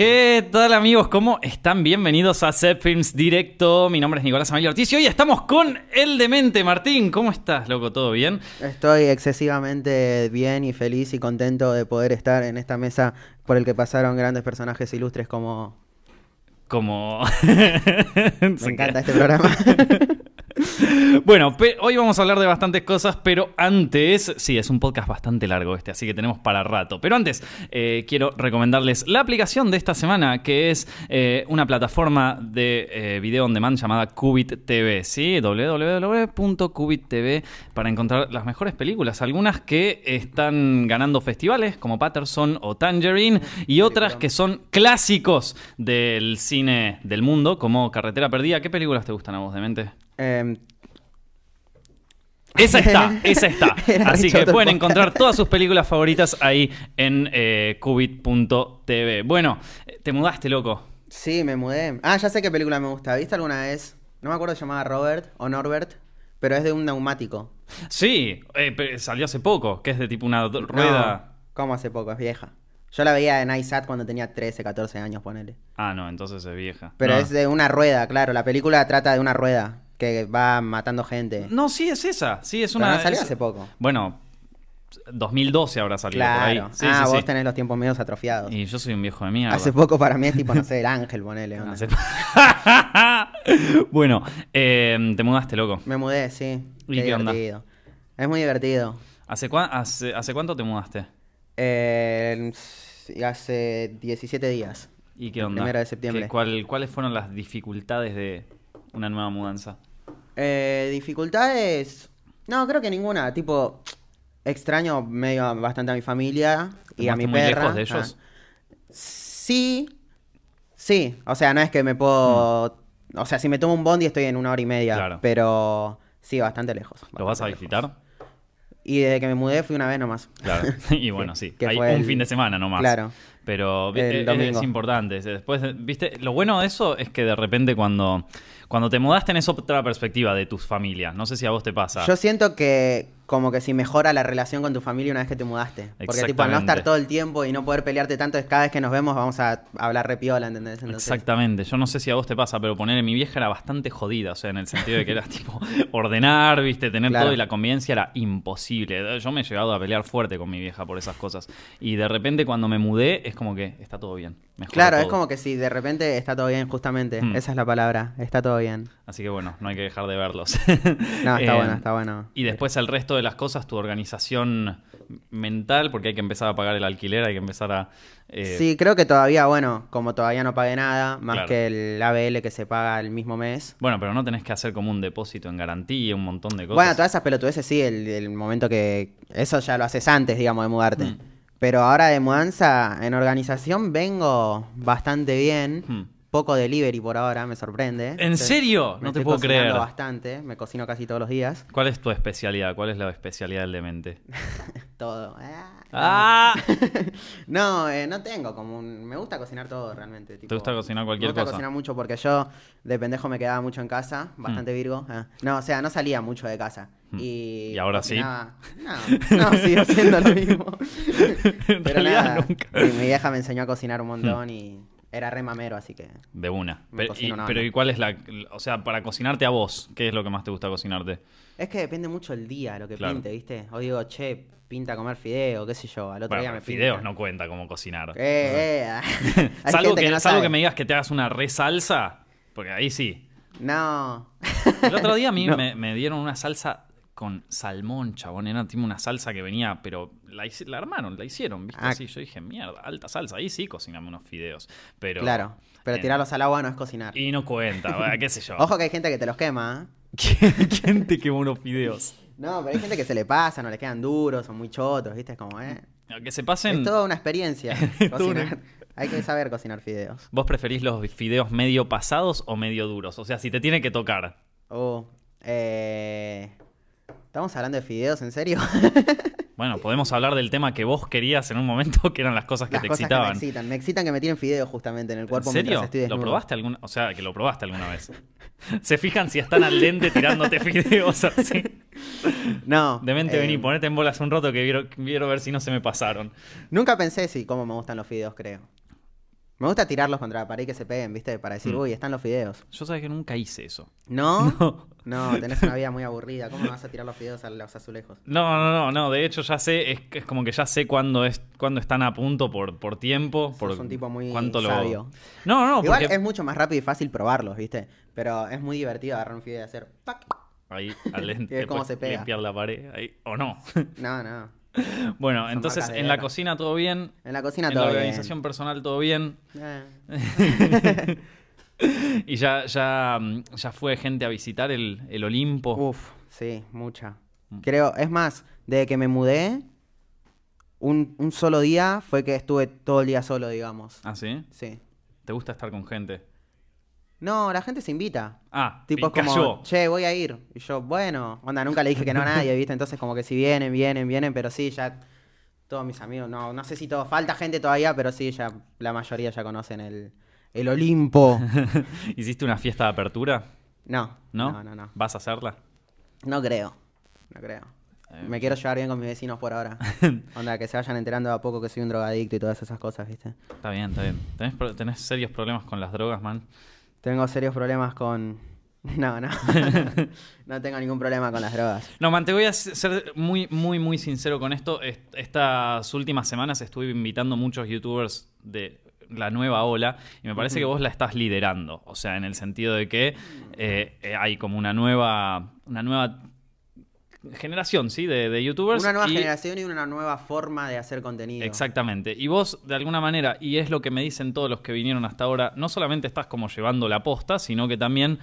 ¿Qué tal amigos? ¿Cómo están? Bienvenidos a Set Films Directo. Mi nombre es Nicolás Amelio Ortiz y hoy estamos con el demente Martín. ¿Cómo estás, loco? ¿Todo bien? Estoy excesivamente bien y feliz y contento de poder estar en esta mesa por el que pasaron grandes personajes ilustres como... Como... Me encanta este programa. Bueno, hoy vamos a hablar de bastantes cosas, pero antes, sí, es un podcast bastante largo este, así que tenemos para rato. Pero antes, eh, quiero recomendarles la aplicación de esta semana, que es eh, una plataforma de eh, video on demand llamada Qubit TV, ¿sí? www.qubit.tv para encontrar las mejores películas. Algunas que están ganando festivales, como Patterson o Tangerine, y otras que son clásicos del cine del mundo, como Carretera Perdida. ¿Qué películas te gustan a vos, Demente? Em, esa está, esa está. Así que pueden encontrar todas sus películas favoritas ahí en eh, cubit.tv. Bueno, te mudaste, loco. Sí, me mudé. Ah, ya sé qué película me gusta. ¿Viste alguna vez? No me acuerdo, se llamaba Robert o Norbert, pero es de un neumático. Sí, eh, salió hace poco, que es de tipo una rueda. ¿Cómo hace poco? Es vieja. Yo la veía en iSat cuando tenía 13, 14 años, ponele. Ah, no, entonces es vieja. Pero es de una rueda, claro. La película trata de una rueda que va matando gente. No, sí es esa. Sí, es una. no salió hace poco. Bueno, 2012 habrá salido por ahí. ah, vos tenés los tiempos medios atrofiados. Y yo soy un viejo de mierda. Hace poco para mí es tipo, no sé, el ángel, ponele. bueno, eh, te mudaste, loco. Me mudé, sí. ¿Y qué, divertido. Es muy divertido. ¿Hace, hace, cuánto te mudaste? Eh, hace 17 días. ¿Y qué onda? Primero de septiembre. ¿Cuáles fueron las dificultades de una nueva mudanza? Eh, dificultades. No, creo que ninguna. Tipo, extraño medio bastante a mi familia y a mi muy perra. lejos de ellos? Ah. Sí. Sí. O sea, no es que me puedo. O sea, si me tomo un bondi estoy en una hora y media. Claro. Pero sí, bastante lejos. ¿Lo vas a visitar? Y desde que me mudé fui una vez nomás. Claro. Y bueno, sí. Hay un fin de semana nomás. Claro. Pero es, es, importante. Después, viste, lo bueno de eso es que de repente cuando cuando te mudaste tenés otra perspectiva de tus familias. No sé si a vos te pasa. Yo siento que como que si mejora la relación con tu familia una vez que te mudaste. Porque tipo, al no estar todo el tiempo y no poder pelearte tanto, es cada vez que nos vemos vamos a hablar repiola, ¿entendés? Exactamente. Yo no sé si a vos te pasa, pero poner mi vieja era bastante jodida. O sea, en el sentido de que era tipo ordenar, viste, tener todo y la convivencia era imposible. Yo me he llegado a pelear fuerte con mi vieja por esas cosas. Y de repente cuando me mudé es como que está todo bien. claro, es como que si de repente está todo bien, justamente. Hmm. Esa es la palabra. Está todo bien. Así que bueno, no hay que dejar de verlos. no, está bueno, está bueno. Y después el resto de las cosas, tu organización mental, porque hay que empezar a pagar el alquiler, hay que empezar a... Eh, sí, creo que todavía, bueno, como todavía no pagué nada, más que el ABL que se paga el mismo mes. Bueno, pero no tenés que hacer como un depósito en garantía, un montón de cosas. Bueno, todas esas pelotudeces sí, el, momento que... Eso ya lo haces antes, digamos, de mudarte. Mm. Pero ahora de mudanza, en organización vengo bastante bien. Mm poco delivery por ahora, me sorprende. ¿En serio? No te puedo creer. bastante, me cocino casi todos los días. ¿Cuál es tu especialidad? ¿Cuál es la especialidad del demente? todo. ¡Ah! no, eh, no tengo como un... Me gusta cocinar todo realmente. ¿Te gusta cocinar cualquier cosa? Me gusta cocinar mucho porque yo de pendejo me quedaba mucho en casa, bastante mm. virgo. Ah. No, o sea, no salía mucho de casa. Mm. Y, ¿Y ahora sí? No, no, sigo haciendo lo mismo. Pero nada, mi, vieja me enseñó a cocinar un montón mm. y era re mamero, así que. De una. Pero y, pero, ¿y cuál es la. O sea, para cocinarte a vos, ¿qué es lo que más te gusta cocinarte? Es que depende mucho el día, lo que pinte, ¿viste? O digo, che, pinta comer fideo, qué sé yo. Al otro día me Fideos no cuenta como cocinar. Eh, eh. salvo que, que, que me digas que te hagas una re salsa, porque ahí sí. No. El otro día a mí me, me dieron una salsa con salmón, chabón. Era tipo una salsa que venía, pero la, la armaron, la hicieron, ¿viste? Ah. Así yo dije, mierda, alta salsa. Ahí sí cocinamos unos fideos. Pero, claro, pero tirarlos al agua no es cocinar. Y no cuenta, qué sé yo. Ojo que hay gente que te los quema. ¿eh? ¿Quién te quema unos fideos? No, pero hay gente que se le pasa, no les quedan duros, son muy chotos, ¿viste? Es como, ¿eh? Que se pasen. Es toda una experiencia. Hay que saber cocinar fideos. ¿Vos preferís los fideos medio pasados o medio duros? O sea, si te tiene que tocar. Oh, eh. ¿Estamos hablando de fideos, en serio? bueno, podemos hablar del tema que vos querías en un momento, que eran las cosas que te excitaban. me excitan, me excitan que me tiren fideos justamente en el cuerpo. ¿En serio? ¿Lo probaste alguna O sea, que lo probaste alguna vez. Se fijan si están al dente tirándote fideos así. No. Demente, eh, vení, ponete en bolas un roto que quiero, quiero ver si no se me pasaron. Nunca pensé si cómo me gustan los fideos, creo. Me gusta tirarlos contra la pared y que se peguen, ¿viste? Para decir, Mm. uy, están los fideos. Yo sabes que nunca hice eso. ¿No? No. No, tenés una vida muy aburrida. ¿Cómo vas a tirar los fideos a los azulejos? No, no, no, no. De hecho, ya sé, es, es como que ya sé cuándo es, cuándo están a punto por, por tiempo. Por Sos un tipo muy cuánto lo- sabio. No, no, Igual porque es mucho más rápido y fácil probarlos, ¿viste? Pero es muy divertido agarrar un fideo y hacer... ¡pac! ahí al ver cómo se pega. limpiar la pared, ahí, o no. No, no. bueno, Son entonces en la cocina todo bien, En la cocina en todo la bien. organización personal todo bien. Eh. y ya, ya, mm, ya fue gente a visitar el, el Olimpo. Uf, sí, mucha. Mm. Creo, es más, desde que me mudé, un, un solo día fue que estuve todo el día solo, digamos. ¿Ah, sí? Sí. ¿Te gusta estar con gente? No, la gente se invita. Ah, Tipo es como, cayó. che, voy a ir. Y yo, bueno, onda, nunca le dije que no a nadie, ¿viste? Entonces como que si vienen, vienen, vienen, pero sí, ya todos mis amigos, no, no sé si todo, falta gente todavía, pero sí, ya la mayoría ya conocen el, el Olimpo. ¿Hiciste una fiesta de apertura? No, ¿No? no, no, no. ¿Vas a hacerla? No creo, no creo. Eh, Me quiero llevar bien con mis vecinos por ahora. Onda, que se vayan enterando de a poco que soy un drogadicto y todas esas cosas, ¿viste? Está bien, está bien. ¿Tenés, tenés serios problemas con las drogas, man? Tengo serios problemas con... No, no. no tengo ningún problema con las drogas. No, man, te voy a ser muy, muy, muy sincero con esto. Est- Estas últimas semanas estuve invitando muchos youtubers de la nueva ola y me parece que vos la estás liderando. O sea, en el sentido de que eh, eh, hay como una nueva, una nueva generación, ¿sí? De, de youtubers. Una nueva y- generación y una nueva forma de hacer contenido. Exactamente. Y vos, de alguna manera, y es lo que me dicen todos los que vinieron hasta ahora, no solamente estás como llevando la posta, sino que también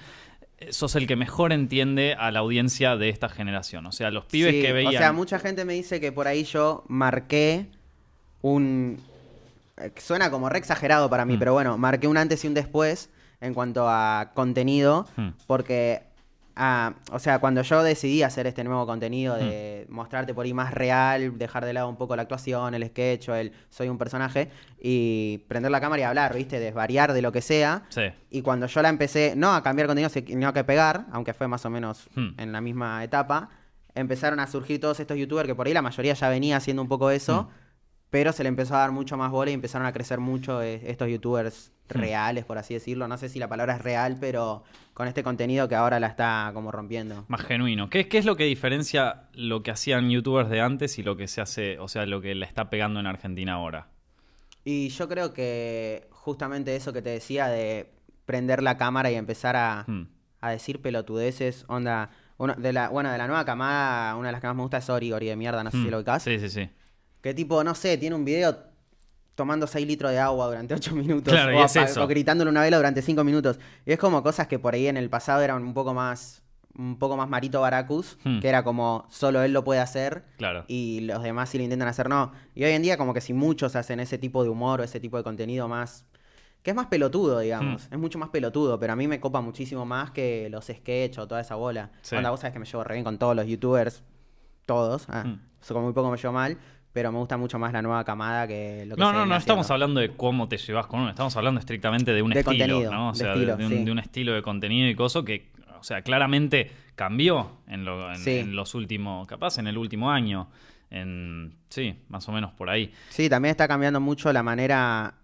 eh, sos el que mejor entiende a la audiencia de esta generación. O sea, los pibes Sí, que veían. O sea, mucha gente me dice que por ahí yo marqué un... eh, Suena como re exagerado para mí, Mm. pero bueno, marqué un antes y un después en cuanto a contenido, Hmm. porque, ah, o sea, cuando yo decidí hacer este nuevo contenido de Mm. mostrarte por ahí más real, dejar de lado un poco la actuación, el sketch o el soy un personaje, y prender la cámara y hablar, ¿viste? Desvariar de lo que sea, Sí. y cuando yo la empecé, no a cambiar contenido, sino que pegar, aunque fue más o menos Hmm. en la misma etapa, empezaron a surgir todos estos youtubers que por ahí la mayoría ya venía haciendo un poco eso, Hmm. pero se le empezó a dar mucho más bola y empezaron a crecer mucho eh, estos youtubers. Reales, por así decirlo. No sé si la palabra es real, pero con este contenido que ahora la está como rompiendo. Más genuino. ¿Qué, ¿Qué es lo que diferencia lo que hacían youtubers de antes y lo que se hace, o sea, lo que le está pegando en Argentina ahora? Y yo creo que justamente eso que te decía de prender la cámara y empezar a, Hmm. a decir pelotudeces, onda... Uno, de la, bueno, de la nueva camada, una de las que más me gusta es Ori, Ori de mierda, no sé si Hmm. lo ubicás. Sí, sí, sí. Que tipo, no sé, tiene un video tomando 6 litros de agua durante 8 minutos. Claro, y o, es eso. o gritándole una vela durante 5 minutos. Y es como cosas que por ahí en el pasado eran un poco más. Un poco más Marito Baracus, Hmm. que era como solo él lo puede hacer Claro. y los demás si lo intentan hacer no. Y hoy en día como que si muchos hacen ese tipo de humor o ese tipo de contenido más... Que es más pelotudo, digamos. Hmm. Es mucho más pelotudo, pero a mí me copa muchísimo más que los sketch o toda esa bola. Sí. Onda, vos sabés que me llevo re bien con todos los youtubers. Todos. Ah, Hmm. Con muy poco me llevo mal. Pero me gusta mucho más la nueva camada que lo que No, se no, no estamos haciendo. hablando de cómo te llevas con uno, estamos hablando estrictamente de un De estilo, ¿no? O de sea, estilo, de, un, sí. de un estilo de contenido y coso que, o sea, claramente cambió en, lo- en- Sí. en los últimos, capaz en el último año, en, sí, más o menos por ahí. Sí, también está cambiando mucho la manera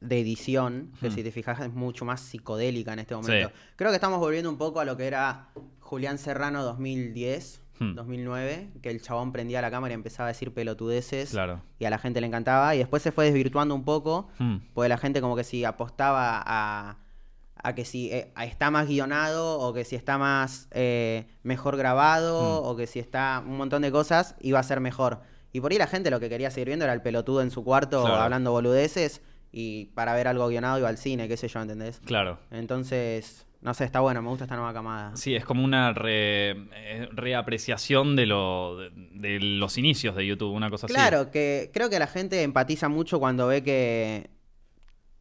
de edición, que Hmm. si te fijas es mucho más psicodélica en este momento. Sí. Creo que estamos volviendo un poco a lo que era Julián Serrano 2010, Hmm. 2009, que el chabón prendía la cámara y empezaba a decir pelotudeces Claro. y a la gente le encantaba y después se fue desvirtuando un poco, Hmm. porque la gente como que si apostaba a, a que si eh, a- está más guionado o que si está más eh, mejor grabado Hmm. o que si está un montón de cosas iba a ser mejor. Y por ahí la gente lo que quería seguir viendo era el pelotudo en su cuarto Claro. hablando boludeces y para ver algo guionado iba al cine, qué sé yo, ¿entendés? Claro. Entonces, no sé, está bueno, me gusta esta nueva camada. Sí, es como una re- eh, reapreciación de, lo, de, de los inicios de YouTube, una cosa así. Claro, que creo que la gente empatiza mucho cuando ve que,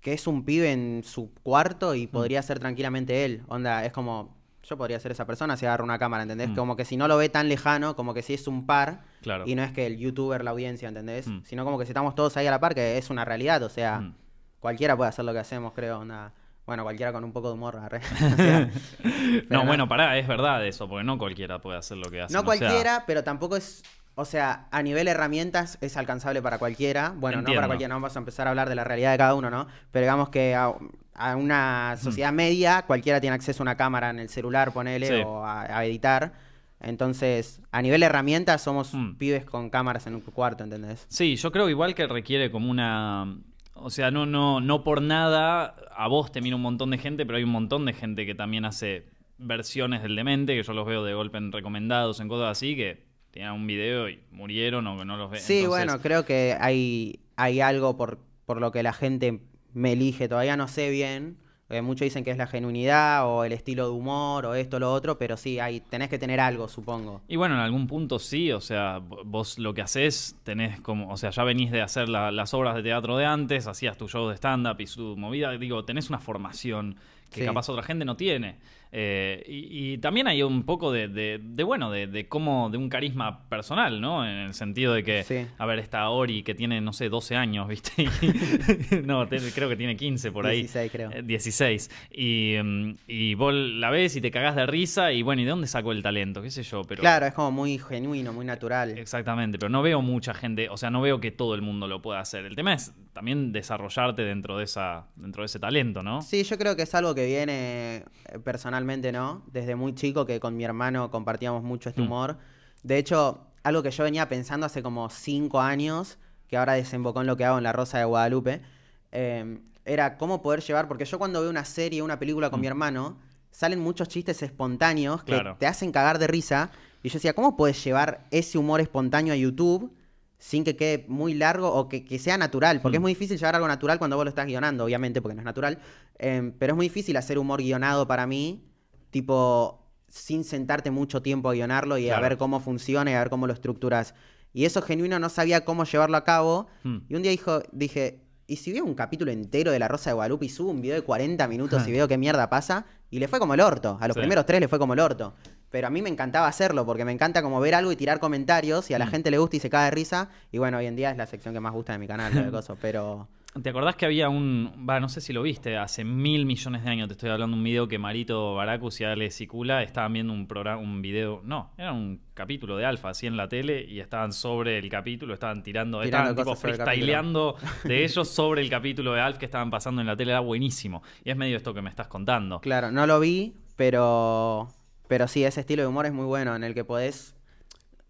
que es un pibe en su cuarto Mm. y podría ser tranquilamente él. Onda, es como, yo podría ser esa persona si agarro una cámara, ¿entendés? Mm. Como que si no lo ve tan lejano, como que si es un par Claro. y no es que el youtuber, la audiencia, ¿entendés? Mm. Sino como que si estamos todos ahí a la par, que es una realidad, o sea, Mm. cualquiera puede hacer lo que hacemos, creo, onda. Bueno, cualquiera con un poco de humor, arre. O sea, pero no, bueno, pará, es verdad eso, porque no cualquiera puede hacer lo que hace. no sea, cualquiera, pero tampoco es o sea, a nivel herramientas es alcanzable para cualquiera. Bueno, no para cualquiera, no vamos a empezar a hablar de la realidad de cada uno, ¿no? Pero digamos que a, a una sociedad media, cualquiera tiene acceso a una cámara en el celular, ponele, Sí. o a, a editar. Entonces, a nivel herramientas, somos Mm. pibes con cámaras en un cuarto, ¿entendés? Sí, yo creo igual que requiere como una... O sea, no, no, no por nada a vos te mira un montón de gente, pero hay un montón de gente que también hace versiones del demente, que yo los veo de golpe en recomendados, en cosas así, que tenían un video y murieron o que no los ven. Sí, Entonces, bueno, creo que hay, hay algo por, por lo que la gente me elige. Todavía no sé bien. Eh, muchos dicen que es la genuinidad o el estilo de humor o esto o lo otro, pero sí, hay, tenés que tener algo, supongo. Y bueno, en algún punto sí, o sea, vo- vos lo que haces, tenés como, o sea, ya venís de hacer la- las obras de teatro de antes, hacías tu show de stand-up y su movida, digo, tenés una formación que Sí. capaz otra gente no tiene. Eh, y, y también hay un poco de, de- de, bueno, de, de cómo, de un carisma personal, ¿no? En el sentido de que, Sí. a ver, está Ori que tiene, no sé, 12 años, ¿viste? Y- no, te- creo que tiene 15 por ahí. 16 creo. Eh, 16. Y, mm, y vos la ves y te cagás de risa y bueno, ¿y de dónde sacó el talento? ¿Qué sé yo? Pero, Claro, es como muy genuino, muy natural. Exactamente, pero no veo mucha gente, o sea, no veo que todo el mundo lo pueda hacer. El tema es también desarrollarte dentro de esa dentro de ese talento, ¿no? Sí, yo creo que es algo que viene eh, personalmente, ¿no? Desde muy chico que con mi hermano compartíamos mucho este Mm. humor. De hecho, algo que yo venía pensando hace como cinco años, que ahora desembocó en lo que hago en La Rosa de Guadalupe, eh, era cómo poder llevar, porque yo cuando veo una serie, una película con Mm. mi hermano, salen muchos chistes espontáneos que Claro. te hacen cagar de risa. Y yo decía, ¿cómo puedes llevar ese humor espontáneo a YouTube? sin que quede muy largo o que, que sea natural, porque Mm. es muy difícil llevar algo natural cuando vos lo estás guionando, obviamente, porque no es natural, eh, pero es muy difícil hacer humor guionado para mí, tipo, sin sentarte mucho tiempo a guionarlo y a ver cómo funciona y a ver cómo lo estructuras. Y eso genuino no sabía cómo llevarlo a cabo, Hmm. y un día dijo, dije, ¿y si veo un capítulo entero de La Rosa de Guadalupe y subo un video de 40 minutos y veo qué mierda pasa? Y le fue como el orto, a los Sí. primeros tres le fue como el orto. Pero a mí me encantaba hacerlo, porque me encanta como ver algo y tirar comentarios, y a la Mm. gente le gusta y se cae de risa. Y bueno, hoy en día es la sección que más gusta de mi canal, de pero... ¿Te acordás que había un. Va, no sé si lo viste, hace mil millones de años te estoy hablando de un video que Marito Baracus y Ale Sicula estaban viendo un programa, un video. No, era un capítulo de Alfa, así en la tele, y estaban sobre el capítulo, estaban tirando, Tirando estaban tipo el freestyleando de ellos sobre el capítulo de Alf que estaban pasando en la tele, era buenísimo. Y es medio esto que me estás contando. Claro, no lo vi, pero... Pero sí, ese estilo de humor es muy bueno, en el que podés,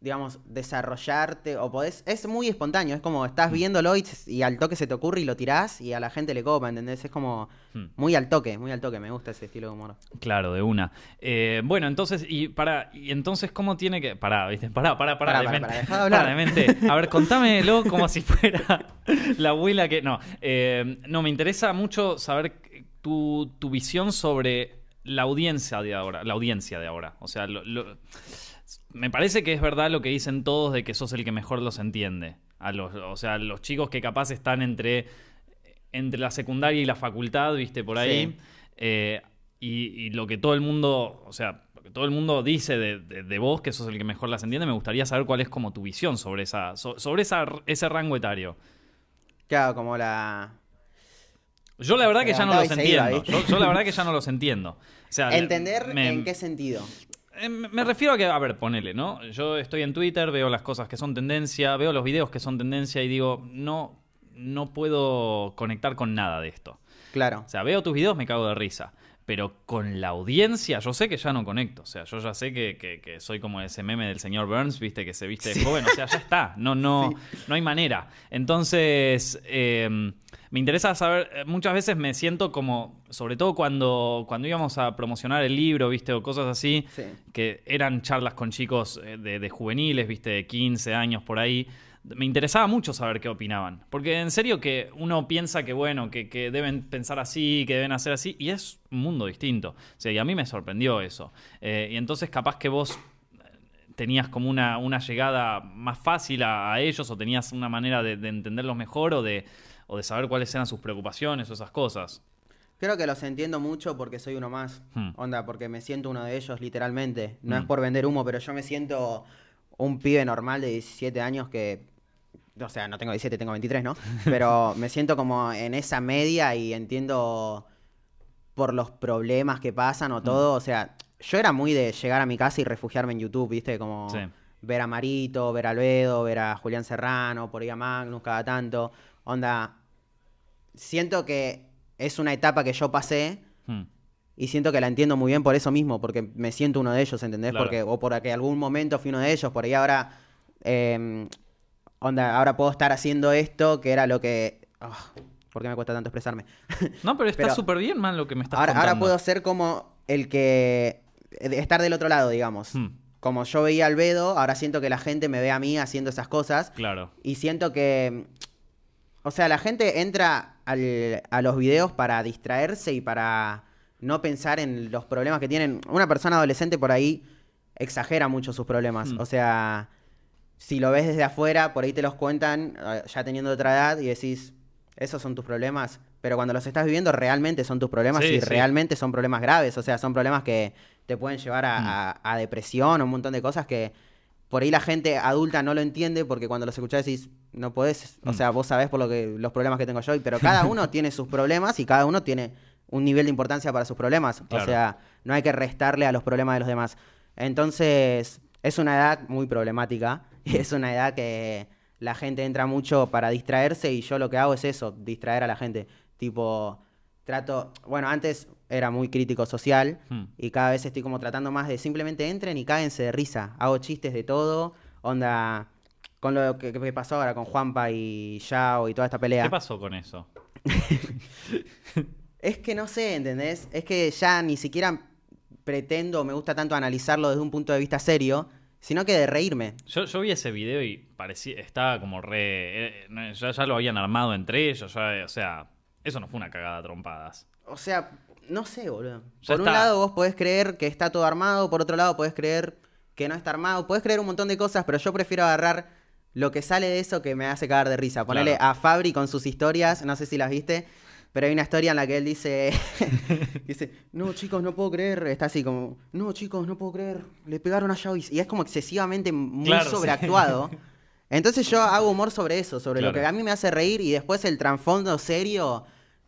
digamos, desarrollarte, o podés... Es muy espontáneo, es como estás Mm. viéndolo y, y al toque se te ocurre y lo tirás y a la gente le copa, ¿entendés? Es como Hmm. muy al toque, muy al toque, me gusta ese estilo de humor. Claro, de una. Eh, bueno, entonces, y para, y entonces, ¿cómo tiene que. Pará, ¿viste? Pará, pará, pará, Pará, de pará, pará, dejá de hablar. Pará, de mente. A ver, contámelo como si fuera la abuela que. No, eh, no, me interesa mucho saber tu, tu visión sobre la audiencia de ahora. La audiencia de ahora. O sea, lo- lo- me parece que es verdad lo que dicen todos de que sos el que mejor los entiende. A los, o sea, los chicos que capaz están entre, entre la secundaria y la facultad, viste, por ahí. Sí. Eh, y, y lo que todo el mundo, o sea, lo que todo el mundo dice de, de- de vos, que sos el que mejor las entiende, me gustaría saber cuál es como tu visión sobre esa, so- sobre esa, ese rango etario. Claro, como la... Yo la verdad que ya no los iba, entiendo. Yo, yo la verdad que ya no los entiendo. O sea, Entender me- en qué sentido. Eh, Me me refiero a que, a ver, ponele, ¿no? Yo estoy en Twitter, veo las cosas que son tendencia, veo los videos que son tendencia y digo, no, no puedo conectar con nada de esto. Claro. O sea, veo tus videos, me cago de risa. Pero con la audiencia, yo sé que ya no conecto. O sea, yo ya sé que, que- que soy como ese meme del señor Burns, viste, que se viste de joven. O sea, ya está. No, no, no hay manera. Entonces, eh, me interesa saber. eh, Muchas veces me siento como. Sobre todo cuando, cuando íbamos a promocionar el libro, viste, o cosas así. Sí. Que eran charlas con chicos eh, de, de juveniles, viste, de 15 años por ahí. Me interesaba mucho saber qué opinaban. Porque en serio que uno piensa que, bueno, que, que deben pensar así, que deben hacer así, y es un mundo distinto. O sea, y a mí me sorprendió eso. Eh, y entonces capaz que vos tenías como una, una llegada más fácil a, a ellos, o tenías una manera de, de entenderlos mejor, o de, o de saber cuáles eran sus preocupaciones o esas cosas. Creo que los entiendo mucho porque soy uno más. Hmm. Onda, porque me siento uno de ellos, literalmente. No Hmm. es por vender humo, pero yo me siento un pibe normal de 17 años que. O sea, no tengo 17, tengo 23, ¿no? Pero me siento como en esa media y entiendo por los problemas que pasan o todo. O sea, yo era muy de llegar a mi casa y refugiarme en YouTube, ¿viste? Como Sí. ver a Marito, ver a Albedo, ver a Julián Serrano, por ahí a Magnus cada tanto. Onda, siento que es una etapa que yo pasé Hmm. y siento que la entiendo muy bien por eso mismo, porque me siento uno de ellos, ¿entendés? Claro. Porque, o porque algún momento fui uno de ellos, por ahí ahora, eh, onda, ahora puedo estar haciendo esto, que era lo que... ah, ¿Por qué me cuesta tanto expresarme? No, pero está súper bien, man, lo que me estás Ahora, ahora puedo ser como el que... estar del otro lado, digamos. Hmm. Como yo veía al Bedo, ahora siento que la gente me ve a mí haciendo esas cosas. Claro. Y siento que. O sea, la gente entra al- a los videos para distraerse y para no pensar en los problemas que tienen. Una persona adolescente por ahí exagera mucho sus problemas. Mm. O sea, si lo ves desde afuera, por ahí te los cuentan eh, ya teniendo otra edad y decís, esos son tus problemas. Pero cuando los estás viviendo, realmente son tus problemas Sí, y sí. realmente son problemas graves. O sea, son problemas que te pueden llevar a, Mm. a- a depresión o un montón de cosas que por ahí la gente adulta no lo entiende porque cuando los escuchás decís, no podés, o Mm. sea, vos sabés por lo que los problemas que tengo yo, pero cada uno tiene sus problemas y cada uno tiene un nivel de importancia para sus problemas. Claro. O sea, no hay que restarle a los problemas de los demás. Entonces, es una edad muy problemática y es una edad que la gente entra mucho para distraerse y yo lo que hago es eso, distraer a la gente. Tipo, trato, bueno, antes era muy crítico social Hmm. y cada vez estoy como tratando más de simplemente entren y cáguense de risa. Hago chistes de todo, onda, con lo que, que pasó ahora con Juanpa y Yao y toda esta pelea. ¿Qué pasó con eso? Es que no sé, ¿entendés? Es que ya ni siquiera pretendo me gusta tanto analizarlo desde un punto de vista serio, sino que de reírme. Yo, yo vi ese video y parecía, estaba como re... eh, no, ya, ya lo habían armado entre ellos, ya, o sea, eso no fue una cagada a trompadas. O sea, no sé, boludo. Ya por un lado vos podés creer que está todo armado, por otro lado podés creer que no está armado, podés creer un montón de cosas, pero yo prefiero agarrar lo que sale de eso que me hace cagar de risa. Ponerle Claro. a Fabri con sus historias, no sé si las viste, pero hay una historia en la que él dice, dice, no chicos, no puedo creer, está así como, no chicos, no puedo creer, le pegaron a Yao y es como excesivamente muy Claro, sí. sobreactuado. Entonces yo hago humor sobre eso, sobre lo que a mí me hace reír y después el trasfondo serio,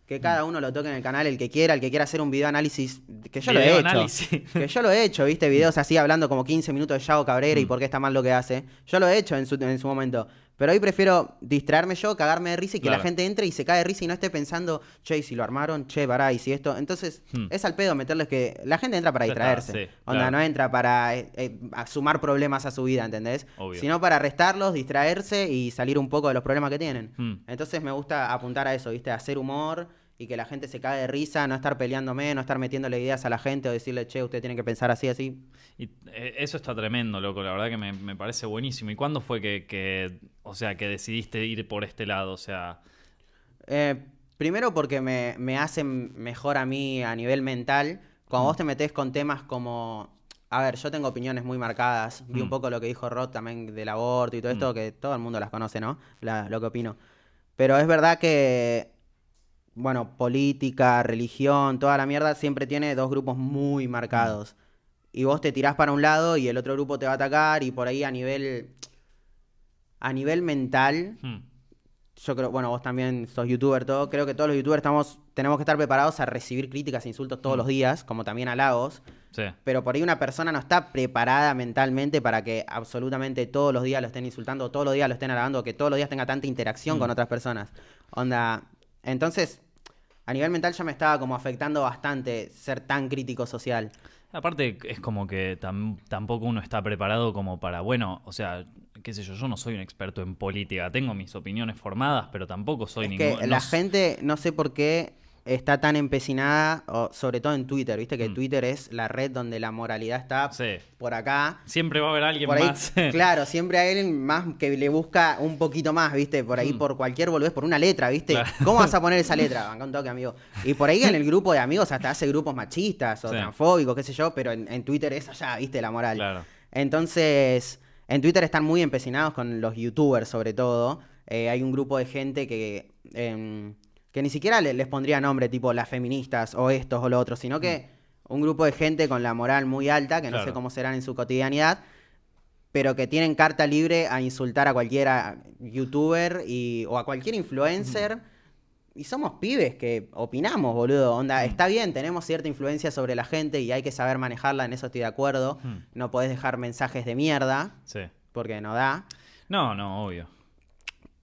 que cada Mm. uno lo toque en el canal, el que quiera, el que quiera hacer un video análisis, que yo lo he hecho. análisis. Que yo lo he hecho, viste, videos así hablando como 15 minutos de Yao Cabrera y Mm. por qué está mal lo que hace. Yo lo he hecho en su, en su momento. Pero hoy prefiero distraerme yo, cagarme de risa y que Claro. la gente entre y se cae de risa y no esté pensando, che, si lo armaron, che, pará, y si esto. Entonces, Hmm. es al pedo meterles que. La gente entra para está, distraerse. sí, Onda, claro. no entra para eh, eh, sumar problemas a su vida, ¿entendés? Obvio. Sino para restarlos, distraerse y salir un poco de los problemas que tienen. Hmm. Entonces me gusta apuntar a eso, ¿viste? A hacer humor y que la gente se cague de risa, no estar peleándome, no estar metiéndole ideas a la gente o decirle, che, usted tiene que pensar así, así. Y eh, eso está tremendo, loco. La verdad que me, me parece buenísimo. ¿Y cuándo fue que, que, o sea, que decidiste ir por este lado? O sea, Eh, primero porque me, me hacen mejor a mí a nivel mental. Cuando vos te metés con temas como... A ver, yo tengo opiniones muy marcadas. Vi un Mm. poco lo que dijo Rod también del aborto y todo esto, Mm. que todo el mundo las conoce, ¿no? La- lo que opino. Pero es verdad que, bueno, política, religión, toda la mierda siempre tiene dos grupos muy marcados. Y vos te tirás para un lado y el otro grupo te va a atacar y por ahí a nivel... A nivel mental, hmm, yo creo, bueno, vos también sos youtuber, todo. Creo que todos los youtubers estamos, tenemos que estar preparados a recibir críticas e insultos todos Mm. los días, como también halagos. sí. Pero por ahí una persona no está preparada mentalmente para que absolutamente todos los días lo estén insultando, todos los días lo estén halagando, que todos los días tenga tanta interacción Mm. con otras personas. Onda. Entonces, a nivel mental ya me estaba como afectando bastante ser tan crítico social. Aparte, es como que tam- tampoco uno está preparado como para, bueno, o sea, qué sé yo, yo no soy un experto en política, tengo mis opiniones formadas, pero tampoco soy es ningún... que no la gente, no sé por qué, está tan empecinada, o sobre todo en Twitter, viste que Mm. Twitter es la red donde la moralidad está Sí. por acá. Siempre va a haber alguien Por ahí, más. claro, siempre hay alguien más que le busca un poquito más, ¿viste? Por ahí, Mm. por cualquier boludez, por una letra, ¿viste? Claro. ¿Cómo vas a poner esa letra? Banca un toque, amigo. Y por ahí en el grupo de amigos hasta hace grupos machistas o Sí. transfóbicos, qué sé yo, pero en, en Twitter es allá, ¿viste? La moral. Claro. Entonces, en Twitter están muy empecinados con los youtubers, sobre todo. Eh, hay un grupo de gente que, em, que ni siquiera le- les pondría nombre, tipo las feministas o estos o lo otro, sino que un grupo de gente con la moral muy alta, que no sé cómo serán en su cotidianidad, pero que tienen carta libre a insultar a cualquier youtuber y, o a cualquier influencer. Y somos pibes que opinamos, boludo. Onda, está bien, tenemos cierta influencia sobre la gente y hay que saber manejarla, en eso estoy de acuerdo. No podés dejar mensajes de mierda, Sí. porque no da. No, no, obvio.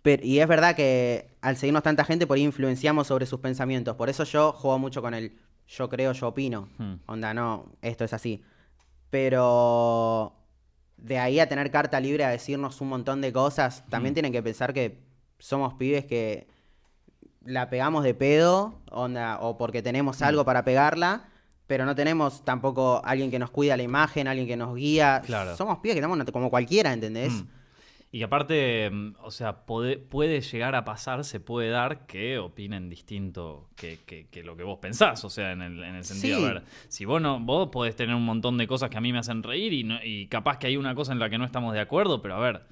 Pero, y es verdad que al seguirnos tanta gente, por ahí influenciamos sobre sus pensamientos. Por eso yo juego mucho con el yo creo, yo opino. Hmm. Onda, no, esto es así. Pero de ahí a tener carta libre a decirnos un montón de cosas, también Mm. tienen que pensar que somos pibes que la pegamos de pedo, onda, o porque tenemos Mm. algo para pegarla, pero no tenemos tampoco alguien que nos cuida la imagen, alguien que nos guía. Claro. Somos pibes que estamos como cualquiera, ¿entendés? Mm. Y aparte, mm, o sea, puede, puede llegar a pasar, se puede dar que opinen distinto que, que- que lo que vos pensás. O sea, en el, en el sentido, Sí. a ver, si vos no, vos podés tener un montón de cosas que a mí me hacen reír y, no- y capaz que hay una cosa en la que no estamos de acuerdo, pero a ver,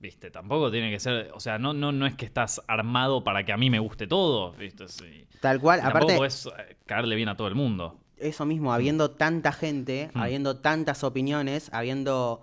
viste, tampoco tiene que ser, o sea, no, no, no es que estás armado para que a mí me guste todo, viste, sí. Tal cual, Y tampoco aparte, podés eh, caerle bien a todo el mundo. eso mismo, habiendo tanta gente, Mm. habiendo tantas opiniones, habiendo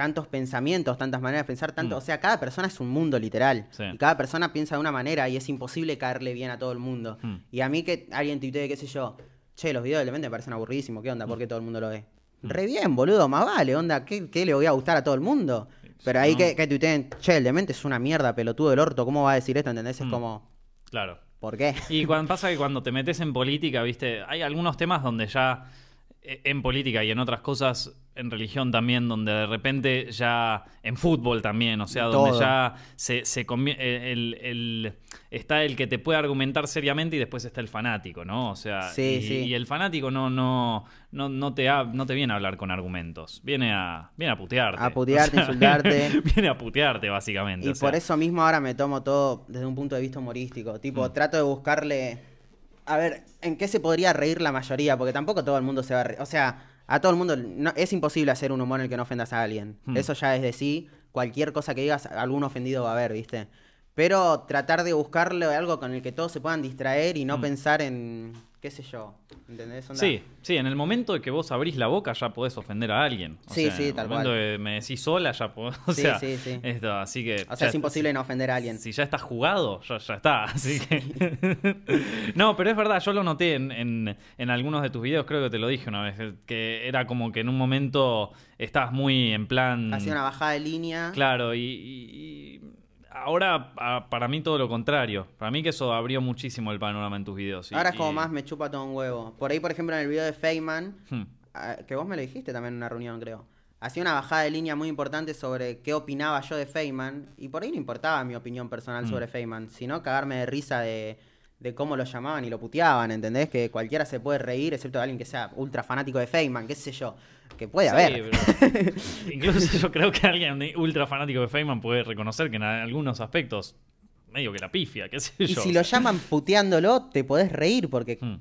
tantos pensamientos, tantas maneras de pensar, tanto, Mm. o sea, cada persona es un mundo literal. Sí. Y cada persona piensa de una manera y es imposible caerle bien a todo el mundo. Mm. Y a mí que alguien tuitee, qué sé yo, che, los videos de Lemente me parecen aburridísimos, ¿qué onda? ¿Por qué todo el mundo lo ve? Re bien, boludo, más vale, onda, ¿qué, qué le voy a gustar a todo el mundo? Pero ahí no. que, que tuiteen, che, el Demente es una mierda, pelotudo del orto, ¿cómo va a decir esto? ¿Entendés? Es Mm. como, Claro. ¿por qué? Y cuando pasa que cuando te metes en política, viste, hay algunos temas donde ya en política y en otras cosas, en religión también, donde de repente ya, en fútbol también, o sea, donde Todo. ya se, se eh, el, el- está el que te puede argumentar seriamente y después está el fanático, ¿no? O sea, Sí, y, sí. y el fanático no, no, no, no, te ha- no te viene a hablar con argumentos, viene a, viene a putearte. A putearte, insultarte. Viene, a putearte, básicamente. Y o sea. por eso mismo ahora me tomo todo desde un punto de vista humorístico. Tipo, Mm. trato de buscarle. A ver, ¿en qué se podría reír la mayoría? Porque tampoco todo el mundo se va a reír. O sea, a todo el mundo. no- es imposible hacer un humor en el que no ofendas a alguien. Mm. Eso ya es de sí. Cualquier cosa que digas, algún ofendido va a haber, ¿viste? Pero tratar de buscarle algo con el que todos se puedan distraer y no Mm. pensar en. ¿Qué sé yo? ¿Entendés? Onda- Sí, sí, en el momento de que vos abrís la boca ya podés ofender a alguien. O Sí, sea, sí, en el tal momento cual. que me decís sola ya podés. O Sí, sea, sí, sí. Esto, así que. O sea, es imposible no ofender a alguien. Si ya estás jugado, ya, ya está. Así que. no, pero es verdad, yo lo noté en, en- en algunos de tus videos, creo que te lo dije una vez, que era como que en un momento estabas muy en plan. Hacía una bajada de línea. Claro, y, y- y ahora a- para mí todo lo contrario. Para mí que eso abrió muchísimo el panorama en tus videos. y- Ahora es como y- más me chupa todo un huevo. Por ahí, por ejemplo, en el video de Feynman, Hmm. ah, que vos me lo dijiste también en una reunión, creo. Hacía una bajada de línea muy importante sobre qué opinaba yo de Feynman. Y por ahí no importaba mi opinión personal Mm. sobre Feynman, sino cagarme de risa de, de cómo lo llamaban y lo puteaban, ¿entendés? Que cualquiera se puede reír, excepto alguien que sea ultra fanático de Feynman, qué sé yo. Que puede Sí, haber. pero- incluso yo creo que alguien ultra fanático de Feynman puede reconocer que en algunos aspectos medio que la pifia, qué sé Y yo. si lo llaman puteándolo, te podés reír porque Hmm.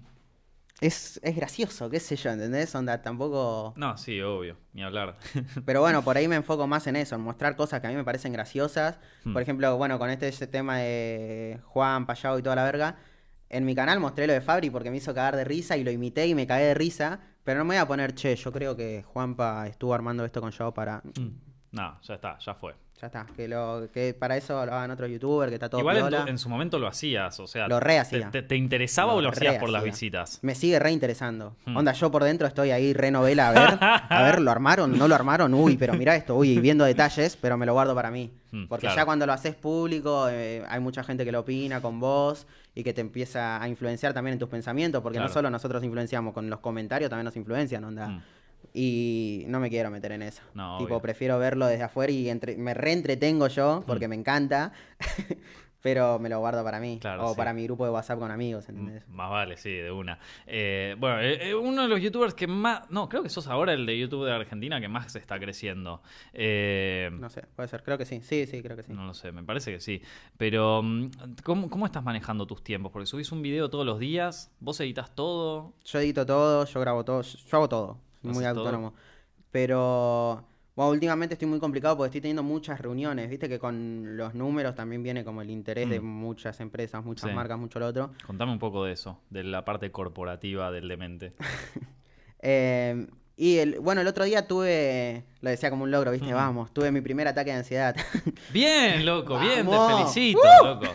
es, es gracioso, qué sé yo, ¿entendés? Onda, tampoco... No, sí, obvio, ni hablar. Pero bueno, por ahí me enfoco más en eso, en mostrar cosas que a mí me parecen graciosas. Hmm. Por ejemplo, bueno, con este, este tema de Juan, Payao y toda la verga, en mi canal mostré lo de Fabri porque me hizo cagar de risa y lo imité y me cagué de risa. Pero no me voy a poner, che, yo creo que Juanpa estuvo armando esto con yo para... Hmm. no, ya está, ya fue. Ya está, que, lo, que para eso lo hagan otro youtuber, que está todo Igual en, piola. tu- en su momento lo hacías, o sea, Lo re hacía. te, te- te interesaba Lo o lo hacías por las visitas? Me sigue reinteresando. Hmm. Onda, yo por dentro estoy ahí re novela, a ver, a ver, ¿lo armaron? ¿No lo armaron? Uy, pero mira esto, uy, viendo detalles, pero me lo guardo para mí. Hmm, Porque claro. ya cuando lo haces público, eh, hay mucha gente que lo opina con vos y que te empieza a influenciar también en tus pensamientos, porque Claro. no solo nosotros influenciamos, con los comentarios también nos influencian, onda. Hmm. Y no me quiero meter en eso. No, tipo, obvio. prefiero verlo desde afuera y entre- me reentretengo yo, porque Hmm. me encanta, pero me lo guardo para mí. Claro, o sí. para mi grupo de WhatsApp con amigos, ¿entendés? M- Más vale, sí, de una. Eh, bueno, eh, eh, uno de los youtubers que más. No, creo que sos ahora el de YouTube de Argentina que más se está creciendo. Eh, No sé, puede ser, creo que sí. Sí, sí, creo que sí. No lo sé, me parece que sí. Pero, mm, ¿cómo, cómo estás manejando tus tiempos? Porque subís un video todos los días, vos editas todo. Yo edito todo, yo grabo todo, yo hago todo. Muy autónomo. Pero, bueno, últimamente estoy muy complicado porque estoy teniendo muchas reuniones. Viste que con los números también viene como el interés de Mm. muchas empresas, muchas Sí. marcas, mucho lo otro. Contame un poco de eso, de la parte corporativa del demente. Eh, y el, bueno, el otro día tuve, lo decía como un logro, viste, Mm. vamos, tuve mi primer ataque de ansiedad. Bien, loco, bien, te felicito, loco.